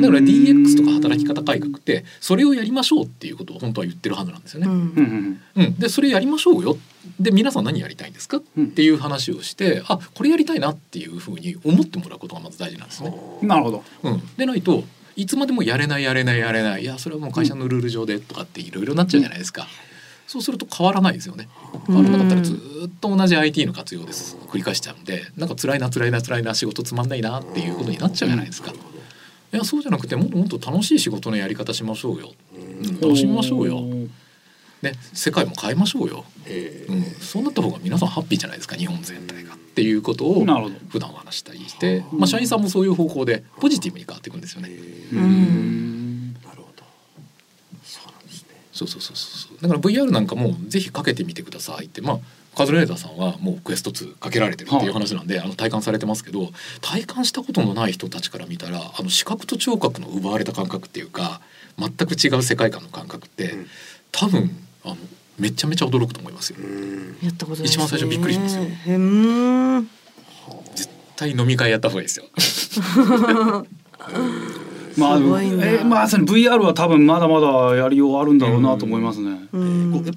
だから DX とか働き方改革ってそれをやりましょうっていうことを本当は言ってるはずなんですよね。うんうんでそれやりましょうよ。で皆さん何やりたいんですか？っうん。ていう話をしてあこれやりたいなっていうふうに思ってもらうことがまず大事なんですね。なるほど。うん、でないといつまでもやれないやれないやれないいやそれはもう会社のルール上でとかっていろいろなっちゃうじゃないですか。そうすると変わらないですよね。変わらなかったらずーっと同じ IT の活用です。繰り返しちゃうんでなんか辛いな辛いな辛いな仕事つまんないなっていうことになっちゃうじゃないですか。いやそうじゃなくてもっともっと楽しい仕事のやり方しましょうよ。うん。楽しみましょうよ。ね世界も変えましょうよ。えー。うん、そうなった方が皆さんハッピーじゃないですか日本全体が。っていうことを普段お話したりして、まあ、社員さんもそういう方向でポジティブに変わっていくんですよね。うん。なるほど。そうなんですね。そうそうそうそうだから VR なんかもぜひかけてみてくださいってまあカズレーザーさんはもうクエスト2かけられてるっていう話なんで、あの体感されてますけど体感したことのない人たちから見たらあの視覚と聴覚の奪われた感覚っていうか全く違う世界観の感覚って、うん。多分あのめちゃめちゃ驚くと思いますよ。うん。やったことないですね。一番最初びっくりしますよ。絶対飲み会やった方がいいですよ。まあすごいな。えーまあその VR は多分まだまだやりようあるんだろうなと思いますね。やっぱ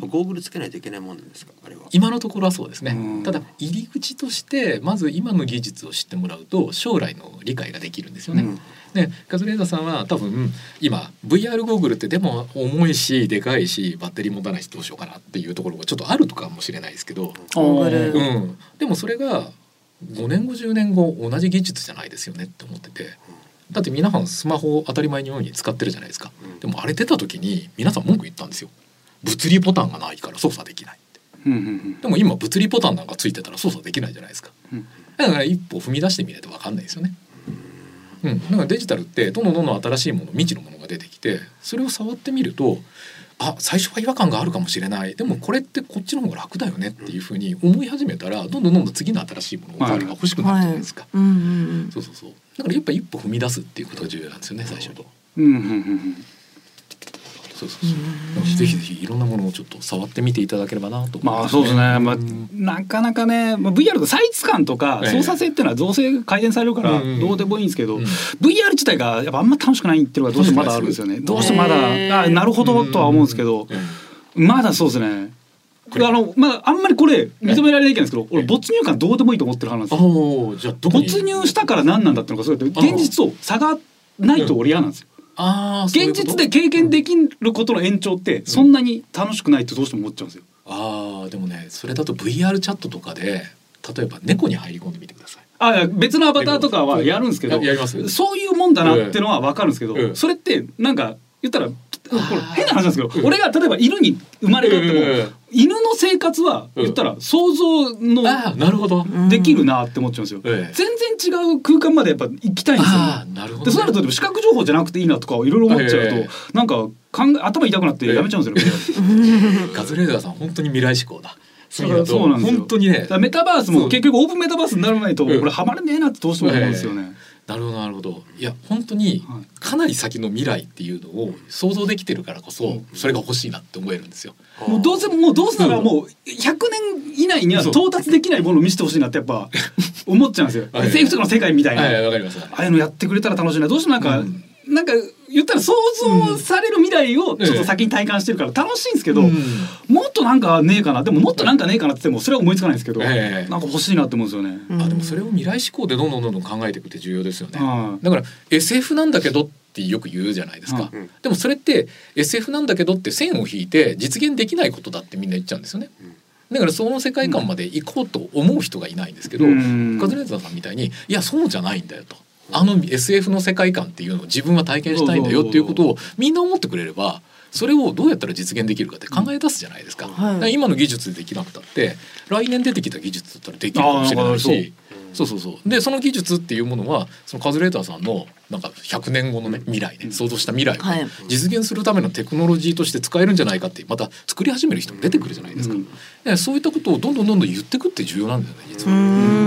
ゴーグルつけないといけないもんですかあれは？今のところはそうですね、うん。ただ入り口としてまず今の技術を知ってもらうと将来の理解ができるんですよね。うん。でカズレーザーさんは多分今 VR ゴーグルってでも重いしでかいしバッテリー持たないしどうしようかなっていうところがちょっとあるとかもしれないですけど、ゴーグル。うん、でもそれが5年後10年後同じ技術じゃないですよねって思っててだって皆さんスマホを当たり前のように使ってるじゃないですか。うん。でもあれ出た時に皆さん文句言ったんですよ。物理ボタンがないから操作できないって。うんうんでも今物理ボタンなんかついてたら操作できないじゃないですか。うん。だから一歩踏み出してみないと分かんないですよね。うん、だからデジタルってどんどんどんどん新しいもの未知のものが出てきてそれを触ってみるとあ最初は違和感があるかもしれない。でもこれってこっちの方が楽だよねっていうふうに思い始めたらどんどんどんどん次の新しいものおかわりが欲しくなるじゃないですか、うんうん。そうそうそうだからやっぱ一歩踏み出すっていうことが重要なんですよね最初に。うんうんうんうんそうそうそう。ぜひぜひいろんなものをちょっと触ってみていただければなとまあますそうですね、まあ、なかなかね、まあ、VR とサイズ感とかええ。操作性っていうのは造成改善されるからうんどうでもいいんですけど、うん。VR 自体がやっぱあんま楽しくないっていうのがどうしてもまだあるんですよね。どうしてもまだあなるほどとは思うんですけどうん。まだそうですねあのまああんまりこれ認められないんですけど俺没入感どうでもいいと思ってる話。なんですよじゃあどこに？没入したから何なんだってのがそうやって現実と差がないと俺嫌なんですよ。あ現実で経験できることの延長ってそんなに楽しくないってどうしても思っちゃうんですよ。ああでもねそれだと VR チャットとかで例えば猫に入り込んでみてください。あ別のアバターとかはやるんですけどややりますそういうもんだなってのは分かるんですけど、うんそれってなんか言ったらこれー。変な話なんですけど、うん。俺が例えば犬に生まれ変わっても、うん犬の生活は言ったら想像のああなるほど。うん。できるなって思っちゃうんですよ、ええ。全然違う空間までやっぱ行きたいんですよ。ああなるほど、ね。でそうなるとでも視覚情報じゃなくていいなとかいろいろ思っちゃうと、ええ。なんか考え頭痛くなってやめちゃうんですよ、カ ズレーザーさん本当に未来志向だ。だからそうなんですよ。本当にね。だからメタバースも結局オープンメタバースにならないとうん。これハマれねえなってどうしても思うんですよね。なるほどなるほど。いや本当にはいかなり先の未来っていうのを想像できてるからこそそれが欲しいなって思えるんですよ。もうどうせもうどうせならもう100年以内には到達できないものを見せてほしいなってやっぱ思っちゃうんですよ。はい SF とかの世界みたいな。はいあわかります。あいうのやってくれたら楽しいな。どうしてもなんか、うんなんか言ったら想像される未来をちょっと先に体感してるから楽しいんですけど、うん。もっとなんかねえかな。でももっとなんかねえかなって言ってもそれは思いつかないんですけど、ええ。なんか欲しいなって思うんですよね。うん。あでもそれを未来志向でどんどんどんどん考えていくって重要ですよね。はいだから SF なんだけどってよく言うじゃないですか、うん。でもそれって SF なんだけどって線を引いて実現できないことだってみんな言っちゃうんですよね。だからその世界観まで行こうと思う人がいないんですけど、うん。カズレーザーさんみたいにいやそうじゃないんだよとあの SF の世界観っていうのを自分は体験したいんだよっていうことをみんな思ってくれればそれをどうやったら実現できるかって考え出すじゃないですか,、はい。今の技術でできなくたって来年出てきた技術だったらできるかもし。れないしそうそうそう。でその技術っていうものはそのカズレーターさんのなんか100年後のね未来ね想像した未来をはい。実現するためのテクノロジーとして使えるんじゃないかってまた作り始める人も出てくるじゃないですか、うん。でそういったことをどんどんどんどん言ってくって重要なんだよね実うは。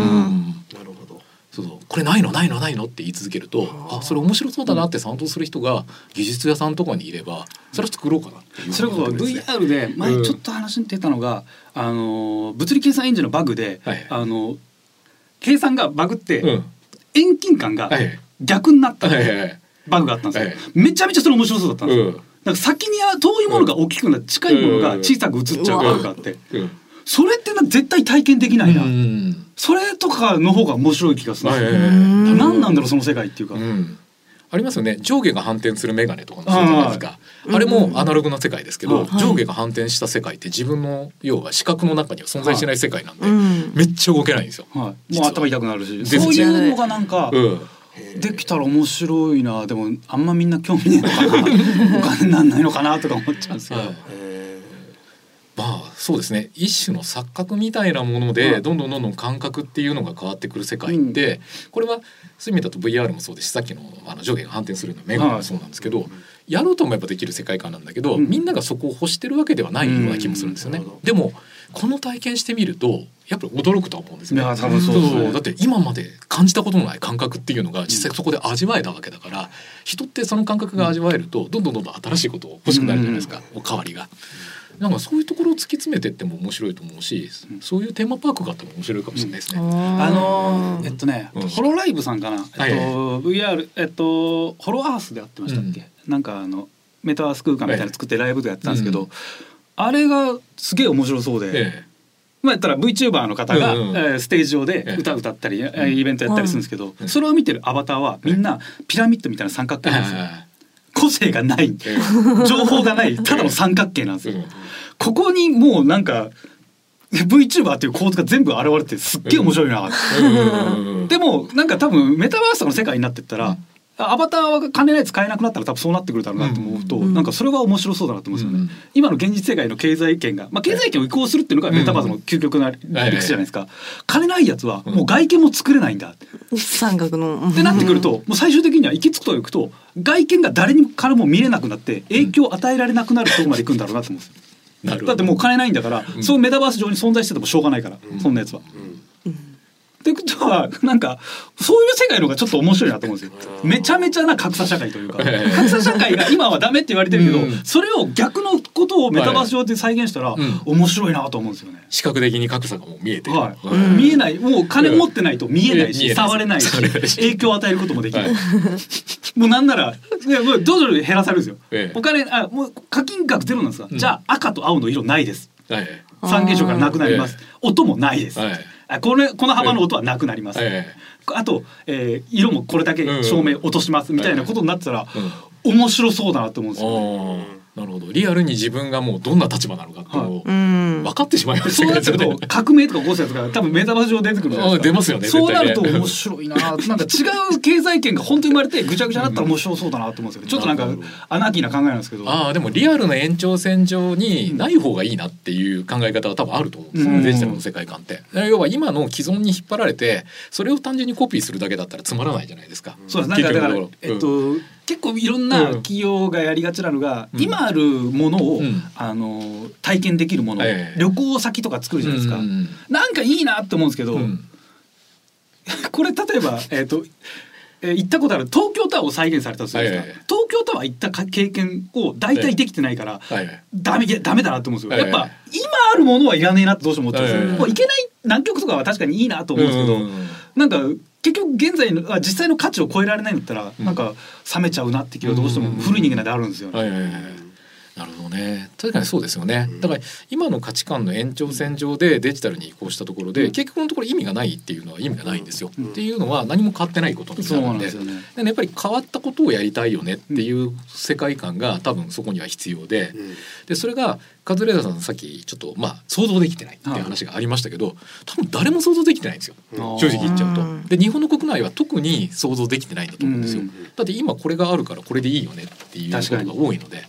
そうそう。これないの？ないの？ないの？って言い続けるとあそれ面白そうだなって賛同する人が技術屋さんとかにいればそれは作ろうかなっていうそれこそ VR で前ちょっと話に出たのが、あの物理計算エンジンのバグで、はいあの計算がバグって、うん。遠近感がはい逆になったはいはいはい。バグがあったんですよ、はいめちゃめちゃそれ面白そうだったんですよ、うん。なんか先には遠いものが大きくなって近いものが小さく映っちゃうバグがあって、うんそれってな絶対体験できないな、うんそれとかの方が面白い気がする。はいはいはい。うん。何なんだろうその世界っていうか、うん。ありますよね。上下が反転するメガネとかもそうじゃないですか。あれもアナログな世界ですけど、はい上下が反転した世界って自分の要は視覚の中には存在しない世界なんで、うん。めっちゃ動けないんですよ。もう頭痛くなるし。そういうのがなんか、うん。できたら面白いな。でもあんまみんな興味ないのかな。お金になんないのかなとか思っちゃうんですけど、はい。えまあそうですね。一種の錯覚みたいなものはいでどんどんどんどん感覚っていうのが変わってくる世界って、これはそういう意味だと VR もそうですしさっきのあの上下が反転するのメガネもそうなんですけど、やろうと思えばできる世界観なんだけど、うん。みんながそこを欲してるわけではないような気もするんですよね。うんでもこの体験してみるとやっぱり驚くとは思うんですね。多分そうね。だって今まで感じたことのない感覚っていうのが実際そこで味わえたわけだから人ってその感覚が味わえるとどんどんどんどん新しいことを欲しくなるじゃないですか、おかわりが。なんかそういうところを突き詰めてっても面白いと思うし、そういうテーマパークがあっても面白いかもしれないですね。あのーえっとね、うん。ホロライブさんかな、はい。えっと VR えっとホロアースでやってましたっけ、なんかあのメタバース空間みたいなの作ってライブでやってたんですけど、うんあれがすげえ面白そうで、えまあやったら VTuber の方が、うんうんえーステージ上でええ。歌歌ったり、えーイベントやったりするんですけど、うん。それを見てるアバターはみんなピラミッドみたいな三角形なんですよ。個性がない。え情報がない。ただの三角形なんですよ。うん。ここにもうなんか VTuber っていう構図が全部現れてすっげえ面白いなでもなんか多分メタバースの世界になってったら、アバターは金ない使えなくなったら多分そうなってくるだろうなと思うと、うん。なんかそれは面白そうだなと思うんですよね。うん。今の現実世界の経済圏が、まあ、経済圏を移行するっていうのがメタバースの究極な理屈じゃないですか。金ないやつはもう外見も作れないんだ三角の。ってなってくると、もう最終的には行き着くと行くと外見が誰にからも見えなくなって影響を与えられなくなるところまで行くんだろうなと思うんですよ。だってもう金ないんだから、うん。そうメタバース上に存在しててもしょうがないから、そんなやつは。ってことはなんかそういう世界の方がちょっと面白いなと思うんですよ。めちゃめちゃな格差社会というか。ええ格差社会が 今はダメって言われてるけど、うん。それを逆のことをメタバース上で再現したら、うん。面白いなと思うんですよね。視覚的に格差がもう見えてる。はい。うん。見えない。もう金持ってないと見えないし、触れないし影響を与えることもできない、はい。もうなんならいやもうどんどん減らされるんですよ、ええ。お金あもう課金額ゼロなんですか、うん。じゃあ赤と青の色ないです。はい三原色からなくなります、音もないです、これこの幅の音はなくなります、えあと、えー色もこれだけ照明落としますみたいなことになってたら、うん。面白そうだなと思うんですよ、ああなるほど。リアルに自分がもうどんな立場なのかっていうのをうん。分かってしまいまでしたそうなってくると革命とか起こすやつが多分メタバ上出てくるじゃないですか。あ出ますよねそうなると面白いななんか違う経済圏が本当に生まれてぐちゃぐちゃになったら面白そうだなと思うんですよね。ちょっとなんかアナーキーな考えなんですけど。ああでもリアルな延長線上にない方がいいなっていう考え方は多分あると思うんですよ、うんデジタルの世界観って。要は今の既存に引っ張られてそれを単純にコピーするだけだったらつまらないじゃないですか。そうです。なんかだから、結局のところ。えっと、結構いろんな企業がやりがちなのが、うん。今あるものを、うん。あの体験できるもの、ええ。旅行先とか作るじゃないですか、うんなんかいいなって思うんですけど、うん。これ例えば、えっとえー行ったことある東京タワーを再現されたとするんですか、はいはいはい。東京タワー行ったか経験を大体できてないから、はいはい。ダメダメだなと思うんですよ。やっぱ、ええ今あるものはいらねえなってどうしても思っちゃうんですよ。ええ。もういけない南極とかは確かにいいなと思うんですけど、うん。なんか結局現在のあ実際の価値を超えられないんだったら、うん。なんか冷めちゃうなって気はどうしても古い人間なんであるんですよね。なるほどね。確かにそうですよね。だから今の価値観の延長線上でデジタルに移行したところで、うん。結局のところ意味がないっていうのは意味がないんですよ、うん。っていうのは何も変わってないことになるんで。ね。でやっぱり変わったことをやりたいよねっていう世界観が多分そこには必要ででそれがカズレーザーさんさっきちょっとまあ想像できてないっていう話がありましたけど多分誰も想像できてないんですよ。うん。正直言っちゃうと。うん。で日本の国内は特に想像できてないんだと思うんですよ。うん。だって今これがあるからこれでいいよねっていうことが多いので。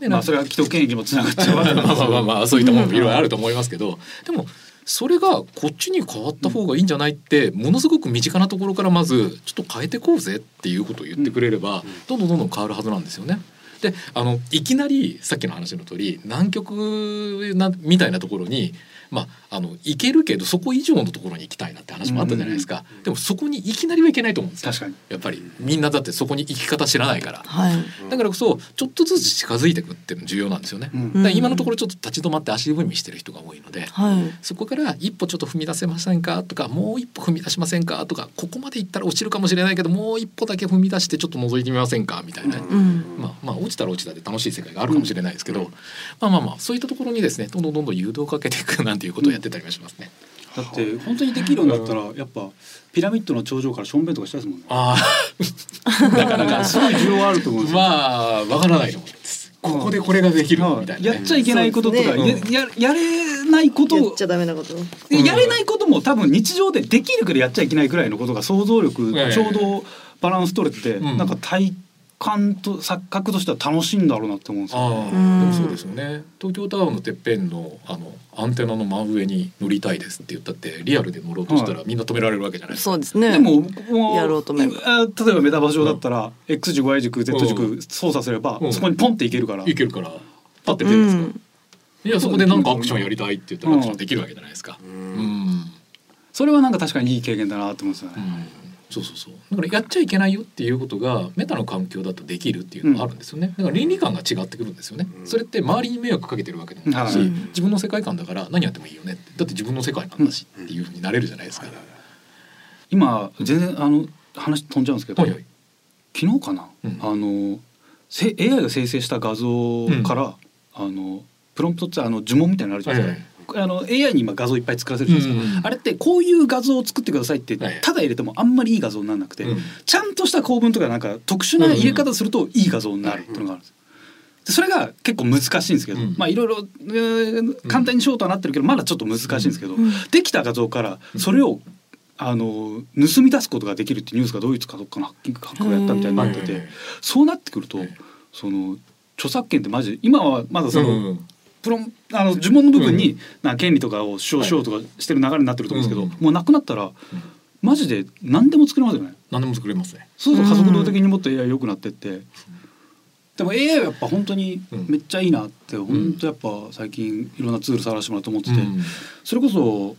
でまあそれは既得権益にもつながっちゃう。まあまあまあまあそういったものもいろいろあると思いますけど。でもそれがこっちに変わった方がいいんじゃないってものすごく身近なところからまずちょっと変えてこうぜっていうことを言ってくれればどんどんどんどん変わるはずなんですよね。であのいきなりさっきの話の通り南極なみたいなところにまあ、あの行けるけどそこ以上のところに行きたいなって話もあったじゃないですか、でもそこにいきなりはいけないと思うんですよ確かに。やっぱりみんなだってそこに行き方知らないからはい。だからこそちょっとずつ近づいていくっていうの重要なんですよね。うん今のところちょっと立ち止まって足踏みしてる人が多いのではい。そこから一歩ちょっと踏み出せませんかとかもう一歩踏み出しませんかとかここまで行ったら落ちるかもしれないけどもう一歩だけ踏み出してちょっと覗いてみませんかみたいな、うん。まあまあ落ちたら落ちたで楽しい世界があるかもしれないですけど、まあまあまあそういったところにですねどんどんどんどん誘導をかけていくなんていうことをやってたりもしますね。だって本当にできるんだったらやっぱピラミッドの頂上からしょんべんとかしたいですもんね。あ なかなかすごい需要あると思うんですよ。あまあわからないと思うんです。ここでこれができるみたいな、ね。やっちゃいけないこととか、そうですやややれないことをやっちゃダメなこと。でやれないことも多分日常でできるけどやっちゃいけないぐらいのことが想像力ええちょうどバランス取れてて、うんなんか対感と錯覚としては楽しいんだろうなって思うんですよ。ああ、うんでもそうですよね。東京タワーのてっぺんのあのアンテナの真上に乗りたいですって言ったってリアルで乗ろうとしたらみんな止められるわけじゃないですか。そうですね。でももうやろうと思えばあ例えばメタバー上だったら、X 軸 Y 軸 Z 軸操作すれば、うんそこにポンっていけるから、いけるからパッてう出るんですか？ん。いやそこでなんかアクションやりたいって言ったらアクションできるわけじゃないですか。ううんん。それはなんか確かにいい経験だなって思うんですよね。うんそうそうそう。だからやっちゃいけないよっていうことがメタの環境だとできるっていうのがあるんですよね。だから倫理観が違ってくるんですよね。うん。それって周りに迷惑かけてるわけでもないし、はい。自分の世界観だから何やってもいいよねって。だって自分の世界なんだしっていうふうになれるじゃないですか、今全然あの話飛んじゃうんですけど、はいはい。昨日かな、うん。あのせ AI が生成した画像から、あのプロンプトってあの呪文みたいなのあるじゃないですか。あの AI に今画像いっぱい作らせるじゃないですか、うんうんあれってこういう画像を作ってくださいってはいただ入れてもあんまりいい画像にならなくて、うん。ちゃんとした構文とかなんか特殊な入れ方するといい画像になるっていうのがあるんです。でそれが結構難しいんですけど、うん。まあいろいろえー簡単にしようとはなってるけどまだちょっと難しいんですけど、うんできた画像からそれをあの盗み出すことができるってニュースがドイツかどっかのハッキングやったみたいになってて、うんそうなってくると、はいその著作権ってマジ今はまだその、うんプロンあの呪文の部分に、うん。な権利とかを主張しようとかしてる流れになってると思うんですけど、うん。もうなくなったら、マジで何でも作れますよね。何でも作れますね。そうすると加速度的にもっと AI 良くなってって、でも AI はやっぱ本当にめっちゃいいなって、本当やっぱ最近いろんなツール探してもらって思ってて、うん。それこそ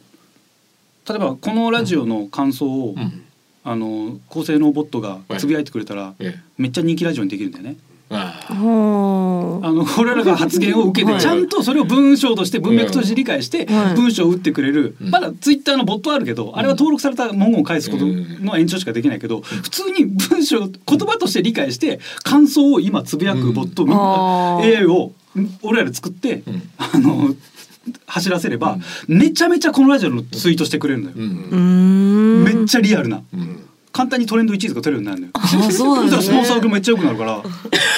例えばこのラジオの感想を、うん。あの高性能ボットがつぶやいてくれたら、ええ。めっちゃ人気ラジオにできるんだよね。ああほあの俺らが発言を受けはい。てちゃんとそれを文章として文脈として理解してはい。文章を打ってくれる、うん。まだツイッターのボットあるけど、あれは登録された文言を返すことの延長しかできないけど、普通に文章言葉として理解して感想を今つぶやくボット、みんなあー。AI を俺らで作って、うん。あの走らせれば、めちゃめちゃこのラジオのツイートしてくれるのよ。めっちゃリアルな。うん。簡単にトレンド1位とか取れるようになるのよ。あそうなんですねスポンサーがめっちゃ良くなるから。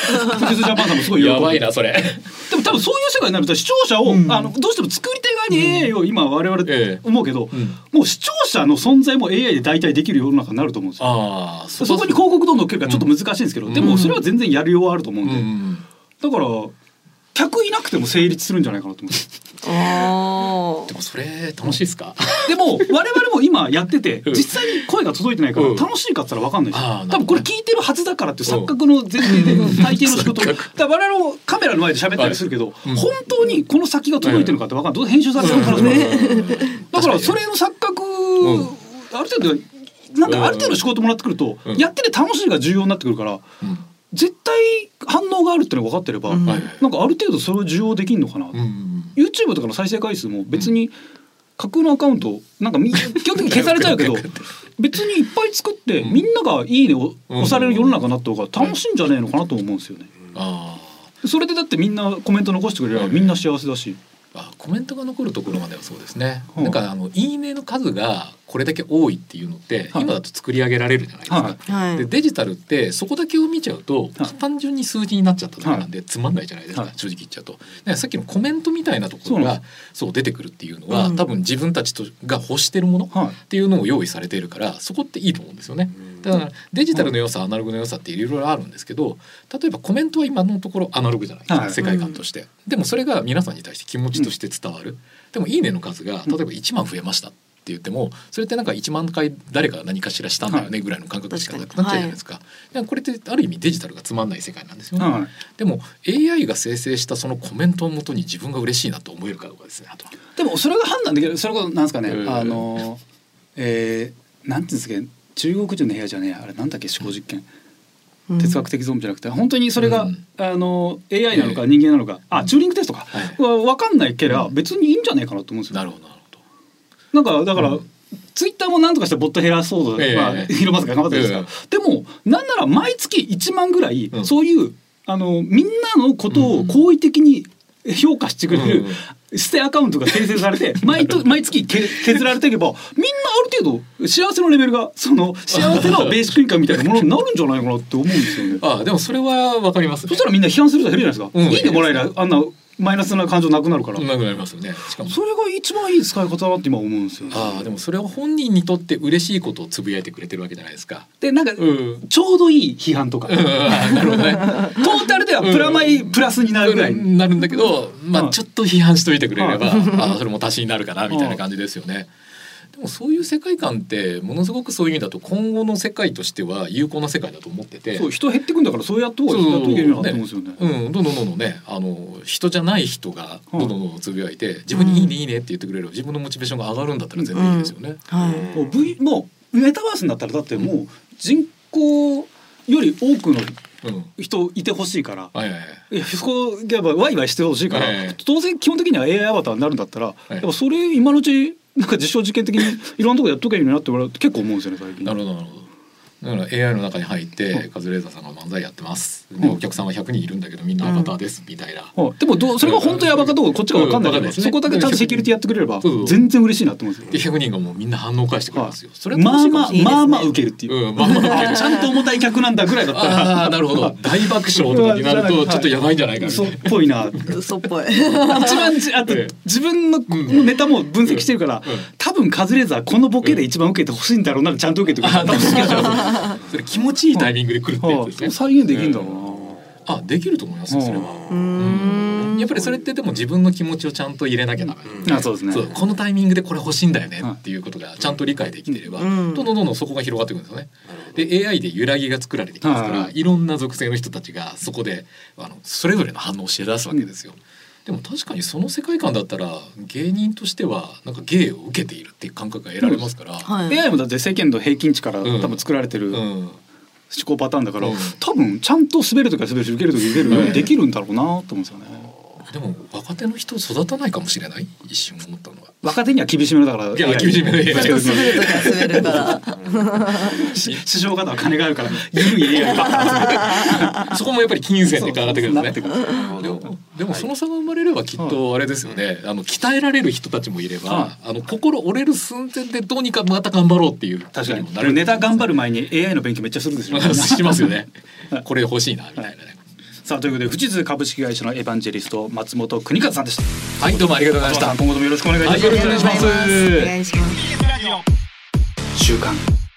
フジスジャパンさん。もすごい喜ぶやばいなそれ。でも多分そういう世界になると視聴者を、あのどうしても作り手側に AI を今我々ええ。思うけど、うん。もう視聴者の存在も AI で代替できる世の中になると思うんですよ。そこに広告どんどんけるからちょっと難しいんですけど、でもそれは全然やりようはあると思うんで、うん。だから客いなくても成立するんじゃないかなと思って。あでもそれ楽しいですか？でも我々も今やっててうん。実際に声が届いてないからうん。楽しいかっつったら分かんないですよあーなるほど多分これ聞いてるはずだからっていう錯覚の前提で大抵の仕事をだから我々もカメラの前で喋ったりするけどうん本当にこの先が届いてるのかって分かんない。どうせ編集されてる可能性もあるだからそれの錯覚んある程度なんかある程度仕事もらってくるとうん。やってて楽しいが重要になってくるからうん。絶対反応があるってのが分かってればうん。なんかある程度それを需要できるのかなうん YouTube とかの再生回数も別に架空のアカウントなんかみ 基本的に消されちゃうけど 別にいっぱい作ってうん。みんなが「いいね」をうん。押される世の中になった方が楽しいんじゃねえのかなと思うんですよね。あそれでだってみんなコメント残してくれればみんな幸せだし。あコメントが残るところまではそうですね、う。んなんかあのいいねの数がこれだけ多いっていうのって、はい。今だと作り上げられるじゃないですか、はい。でデジタルってそこだけを見ちゃうと、はい。単純に数字になっちゃっただけなんで、つまんないじゃないですか、はい。正直言っちゃうと。さっきのコメントみたいなところがそう出てくるっていうのは、うん。多分自分たちとが欲してるものっはい。ていうのを用意されているからそこっていいと思うんですよね。だからデジタルの良さ、アナログの良さっていろいろあるんですけど例えばコメントは今のところアナログじゃないですか、はい。世界観として、でもそれが皆さんに対して気持ちとして伝わる、でも「いいね」の数が例えば1万増えましたって言ってもそれってなんか1万回誰かが何かしらしたんだよねぐらいの感覚しかなくなっちゃうじゃないですか,、だからこれってある意味デジタルがつまんない世界なんですよね、はい。でも AI が生成したそのコメントをもとに自分が嬉しいなと思えるかどうかですね。でもそれが判断できる。それこそなんですかね、うん。あのえー、なんていうんですかね中国人の部屋じゃねえあれなんだっけ思考実験、哲学的ゾーンじゃなくて。本当にそれが、うん。あの AI なのか人間なのか、あチューリングテストか、は分かんないければ別にいいんじゃないかなと思うんですよ。なるほどなるほど。なんかだから、うん。ツイッターもなんとかしてボット減らそうと、ええ。まあ、広ますか頑張ってるんですか、でもなんなら毎月1万ぐらい、うん。そういうあのみんなのことを好意的に評価してくれる、捨てアカウントが生成されて 毎と毎月け削られていけばみんなある程度幸せのレベルがその幸せのベーシックインカムみたいなものになるんじゃないかなって思うんですよね。あでもそれはわかります、そしたらみんな批判する人減るじゃないですか。うんいいねもらえりゃあんなマイナスな感情なくなるから、なくなりますよね。しかも。それが一番いい使い方だなって今思うんですよ。ね。ああでもそれは本人にとって嬉しいことをつぶやいてくれてるわけじゃないですか。でなんか、うん。ちょうどいい批判とか、うんなるほどね。トータルではプラマイプラスになるぐらい、なるんだけど、まうん。あちょっと批判しといてくれれば、うああそれも足しになるかなみたいな感じですよね。でもそういう世界観ってものすごくそういう意味だと今後の世界としては有効な世界だと思ってて。そう人減ってくんだからそうやった方がそう。やっといけるなと思うんですよね。うん、どんどんどんどんねあの人じゃない人がどんどんどんどんつぶやいて自分にいいねいいねって言ってくれる自分のモチベーションが上がるんだったら全然いいですよね。はい。もう V もうメタバースになったらだってもう人口より多くのうん。人いてほしいから。はいはいはい。いやそこやっぱワイワイしてほしいから、はい当然基本的には AI アバターになるんだったら、い。やっぱそれ今のうちなんか実証実験的にいろんなとこやっとけばいいなって結構思うんですよね最近。なるほどなるほど。だから AI の中に入ってカズレーザーさんが漫才やってます。でお客さんは100人いるんだけどみんなアバターですみたいな。はいでもどうそれが本当やばかどうかこっちが分かんないから、うんわかんないですねそこだけちゃんとセキュリティやってくれれば全然嬉しいなと思うんですよ。で100人がもうみんな反応返してくれますよ。それはまあまあまあまあ受けるっていう。うんまあまあちゃんと重たい客なんだぐらいだったら。ああなるほど大爆笑とかになるとちょっとやばいんじゃないかみた嘘っいな。ぽいな。嘘っぽい。一番じあとええ自分のネタも分析してるから、多分カズレーザーこのボケで一番受けてほしいんだろうなちゃんと受けてくれる。それ気持ちいいタイミングで来るってやつですね。再現できるんだろあできると思いますよそれは。うーん。やっぱりそれってでも自分の気持ちをちゃんと入れなきゃダメ。うな。あそうですね。このタイミングでこれ欲しいんだよねはいっていうことがちゃんと理解できていれば、うんどんどんどんどんそこが広がっていくんですよね。で AI で揺らぎが作られてきますから、はいい、ろんな属性の人たちがそこであのそれぞれの反応をして出すわけですよ。でも確かにその世界観だったら芸人としてはなんか芸を受けているっていう感覚が得られますから、はい。AI もだって世間の平均値からうん。多分作られてる思うん、考パターンだから、うん。多分ちゃんと滑るとか滑るし受けるとき受けるようにできるんだろうなと思うんですよね。でも若手の人を育たないかもしれない？一瞬思ったのは。若手には厳しめだから。いや厳しめのんと滑るときは滑るから。し 師匠方は金があるから緩いっか そこもやっぱり金銭で上がってくるんですね。でもでもその差が生まれればきっとあれですよね、あの鍛えられる人たちもいれば、はあの心折れる寸前でどうにかまた頑張ろうっていう確かに。もなるネタ頑張る前に AI の勉強めっちゃするでしょしますよね。これ欲しいなみたいなねさあということで富士通株式会社のエヴァンジェリスト松本邦和さんでした。はいどうもありがとうございました。今後ともよろしくお願いします、はいよろしくお願いします。お願いします。週刊。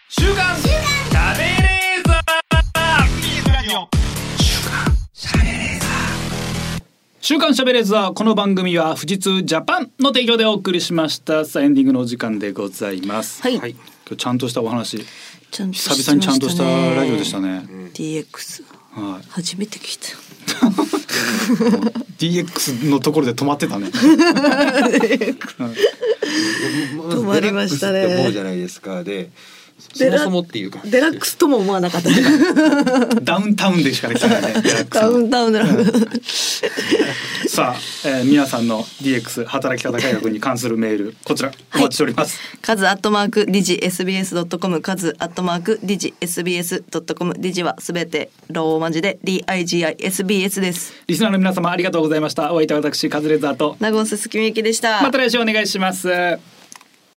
週刊。しゃべれーザ週刊しゃべれーザー。この番組は富士通ジャパンの提供でお送りしました。さあエンディングのお時間でございます。はい。今日ちゃんとしたお話。ちゃんと久々にちゃんとしたラジオでしたね、DX は初めて聞いた。い、DX のところで止まってたね。止まりましたね。じゃないですか。でそデラもそもっていうかデラックスとも思わなかった。ダウンタウンでしかできてないねダウンタウンデラックス。さあ、えー皆さんの DX 働き方改革に関するメールこちらお待ちしております、カズアットマークディジ SBS ドットコムカズアットマークディジ SBS ドットコムディジはすべてローマ字で D I G I S B S です。リスナーの皆様ありがとうございましたお相手は私カズレーザーと名古屋鈴木みゆきでした。また来週お願いします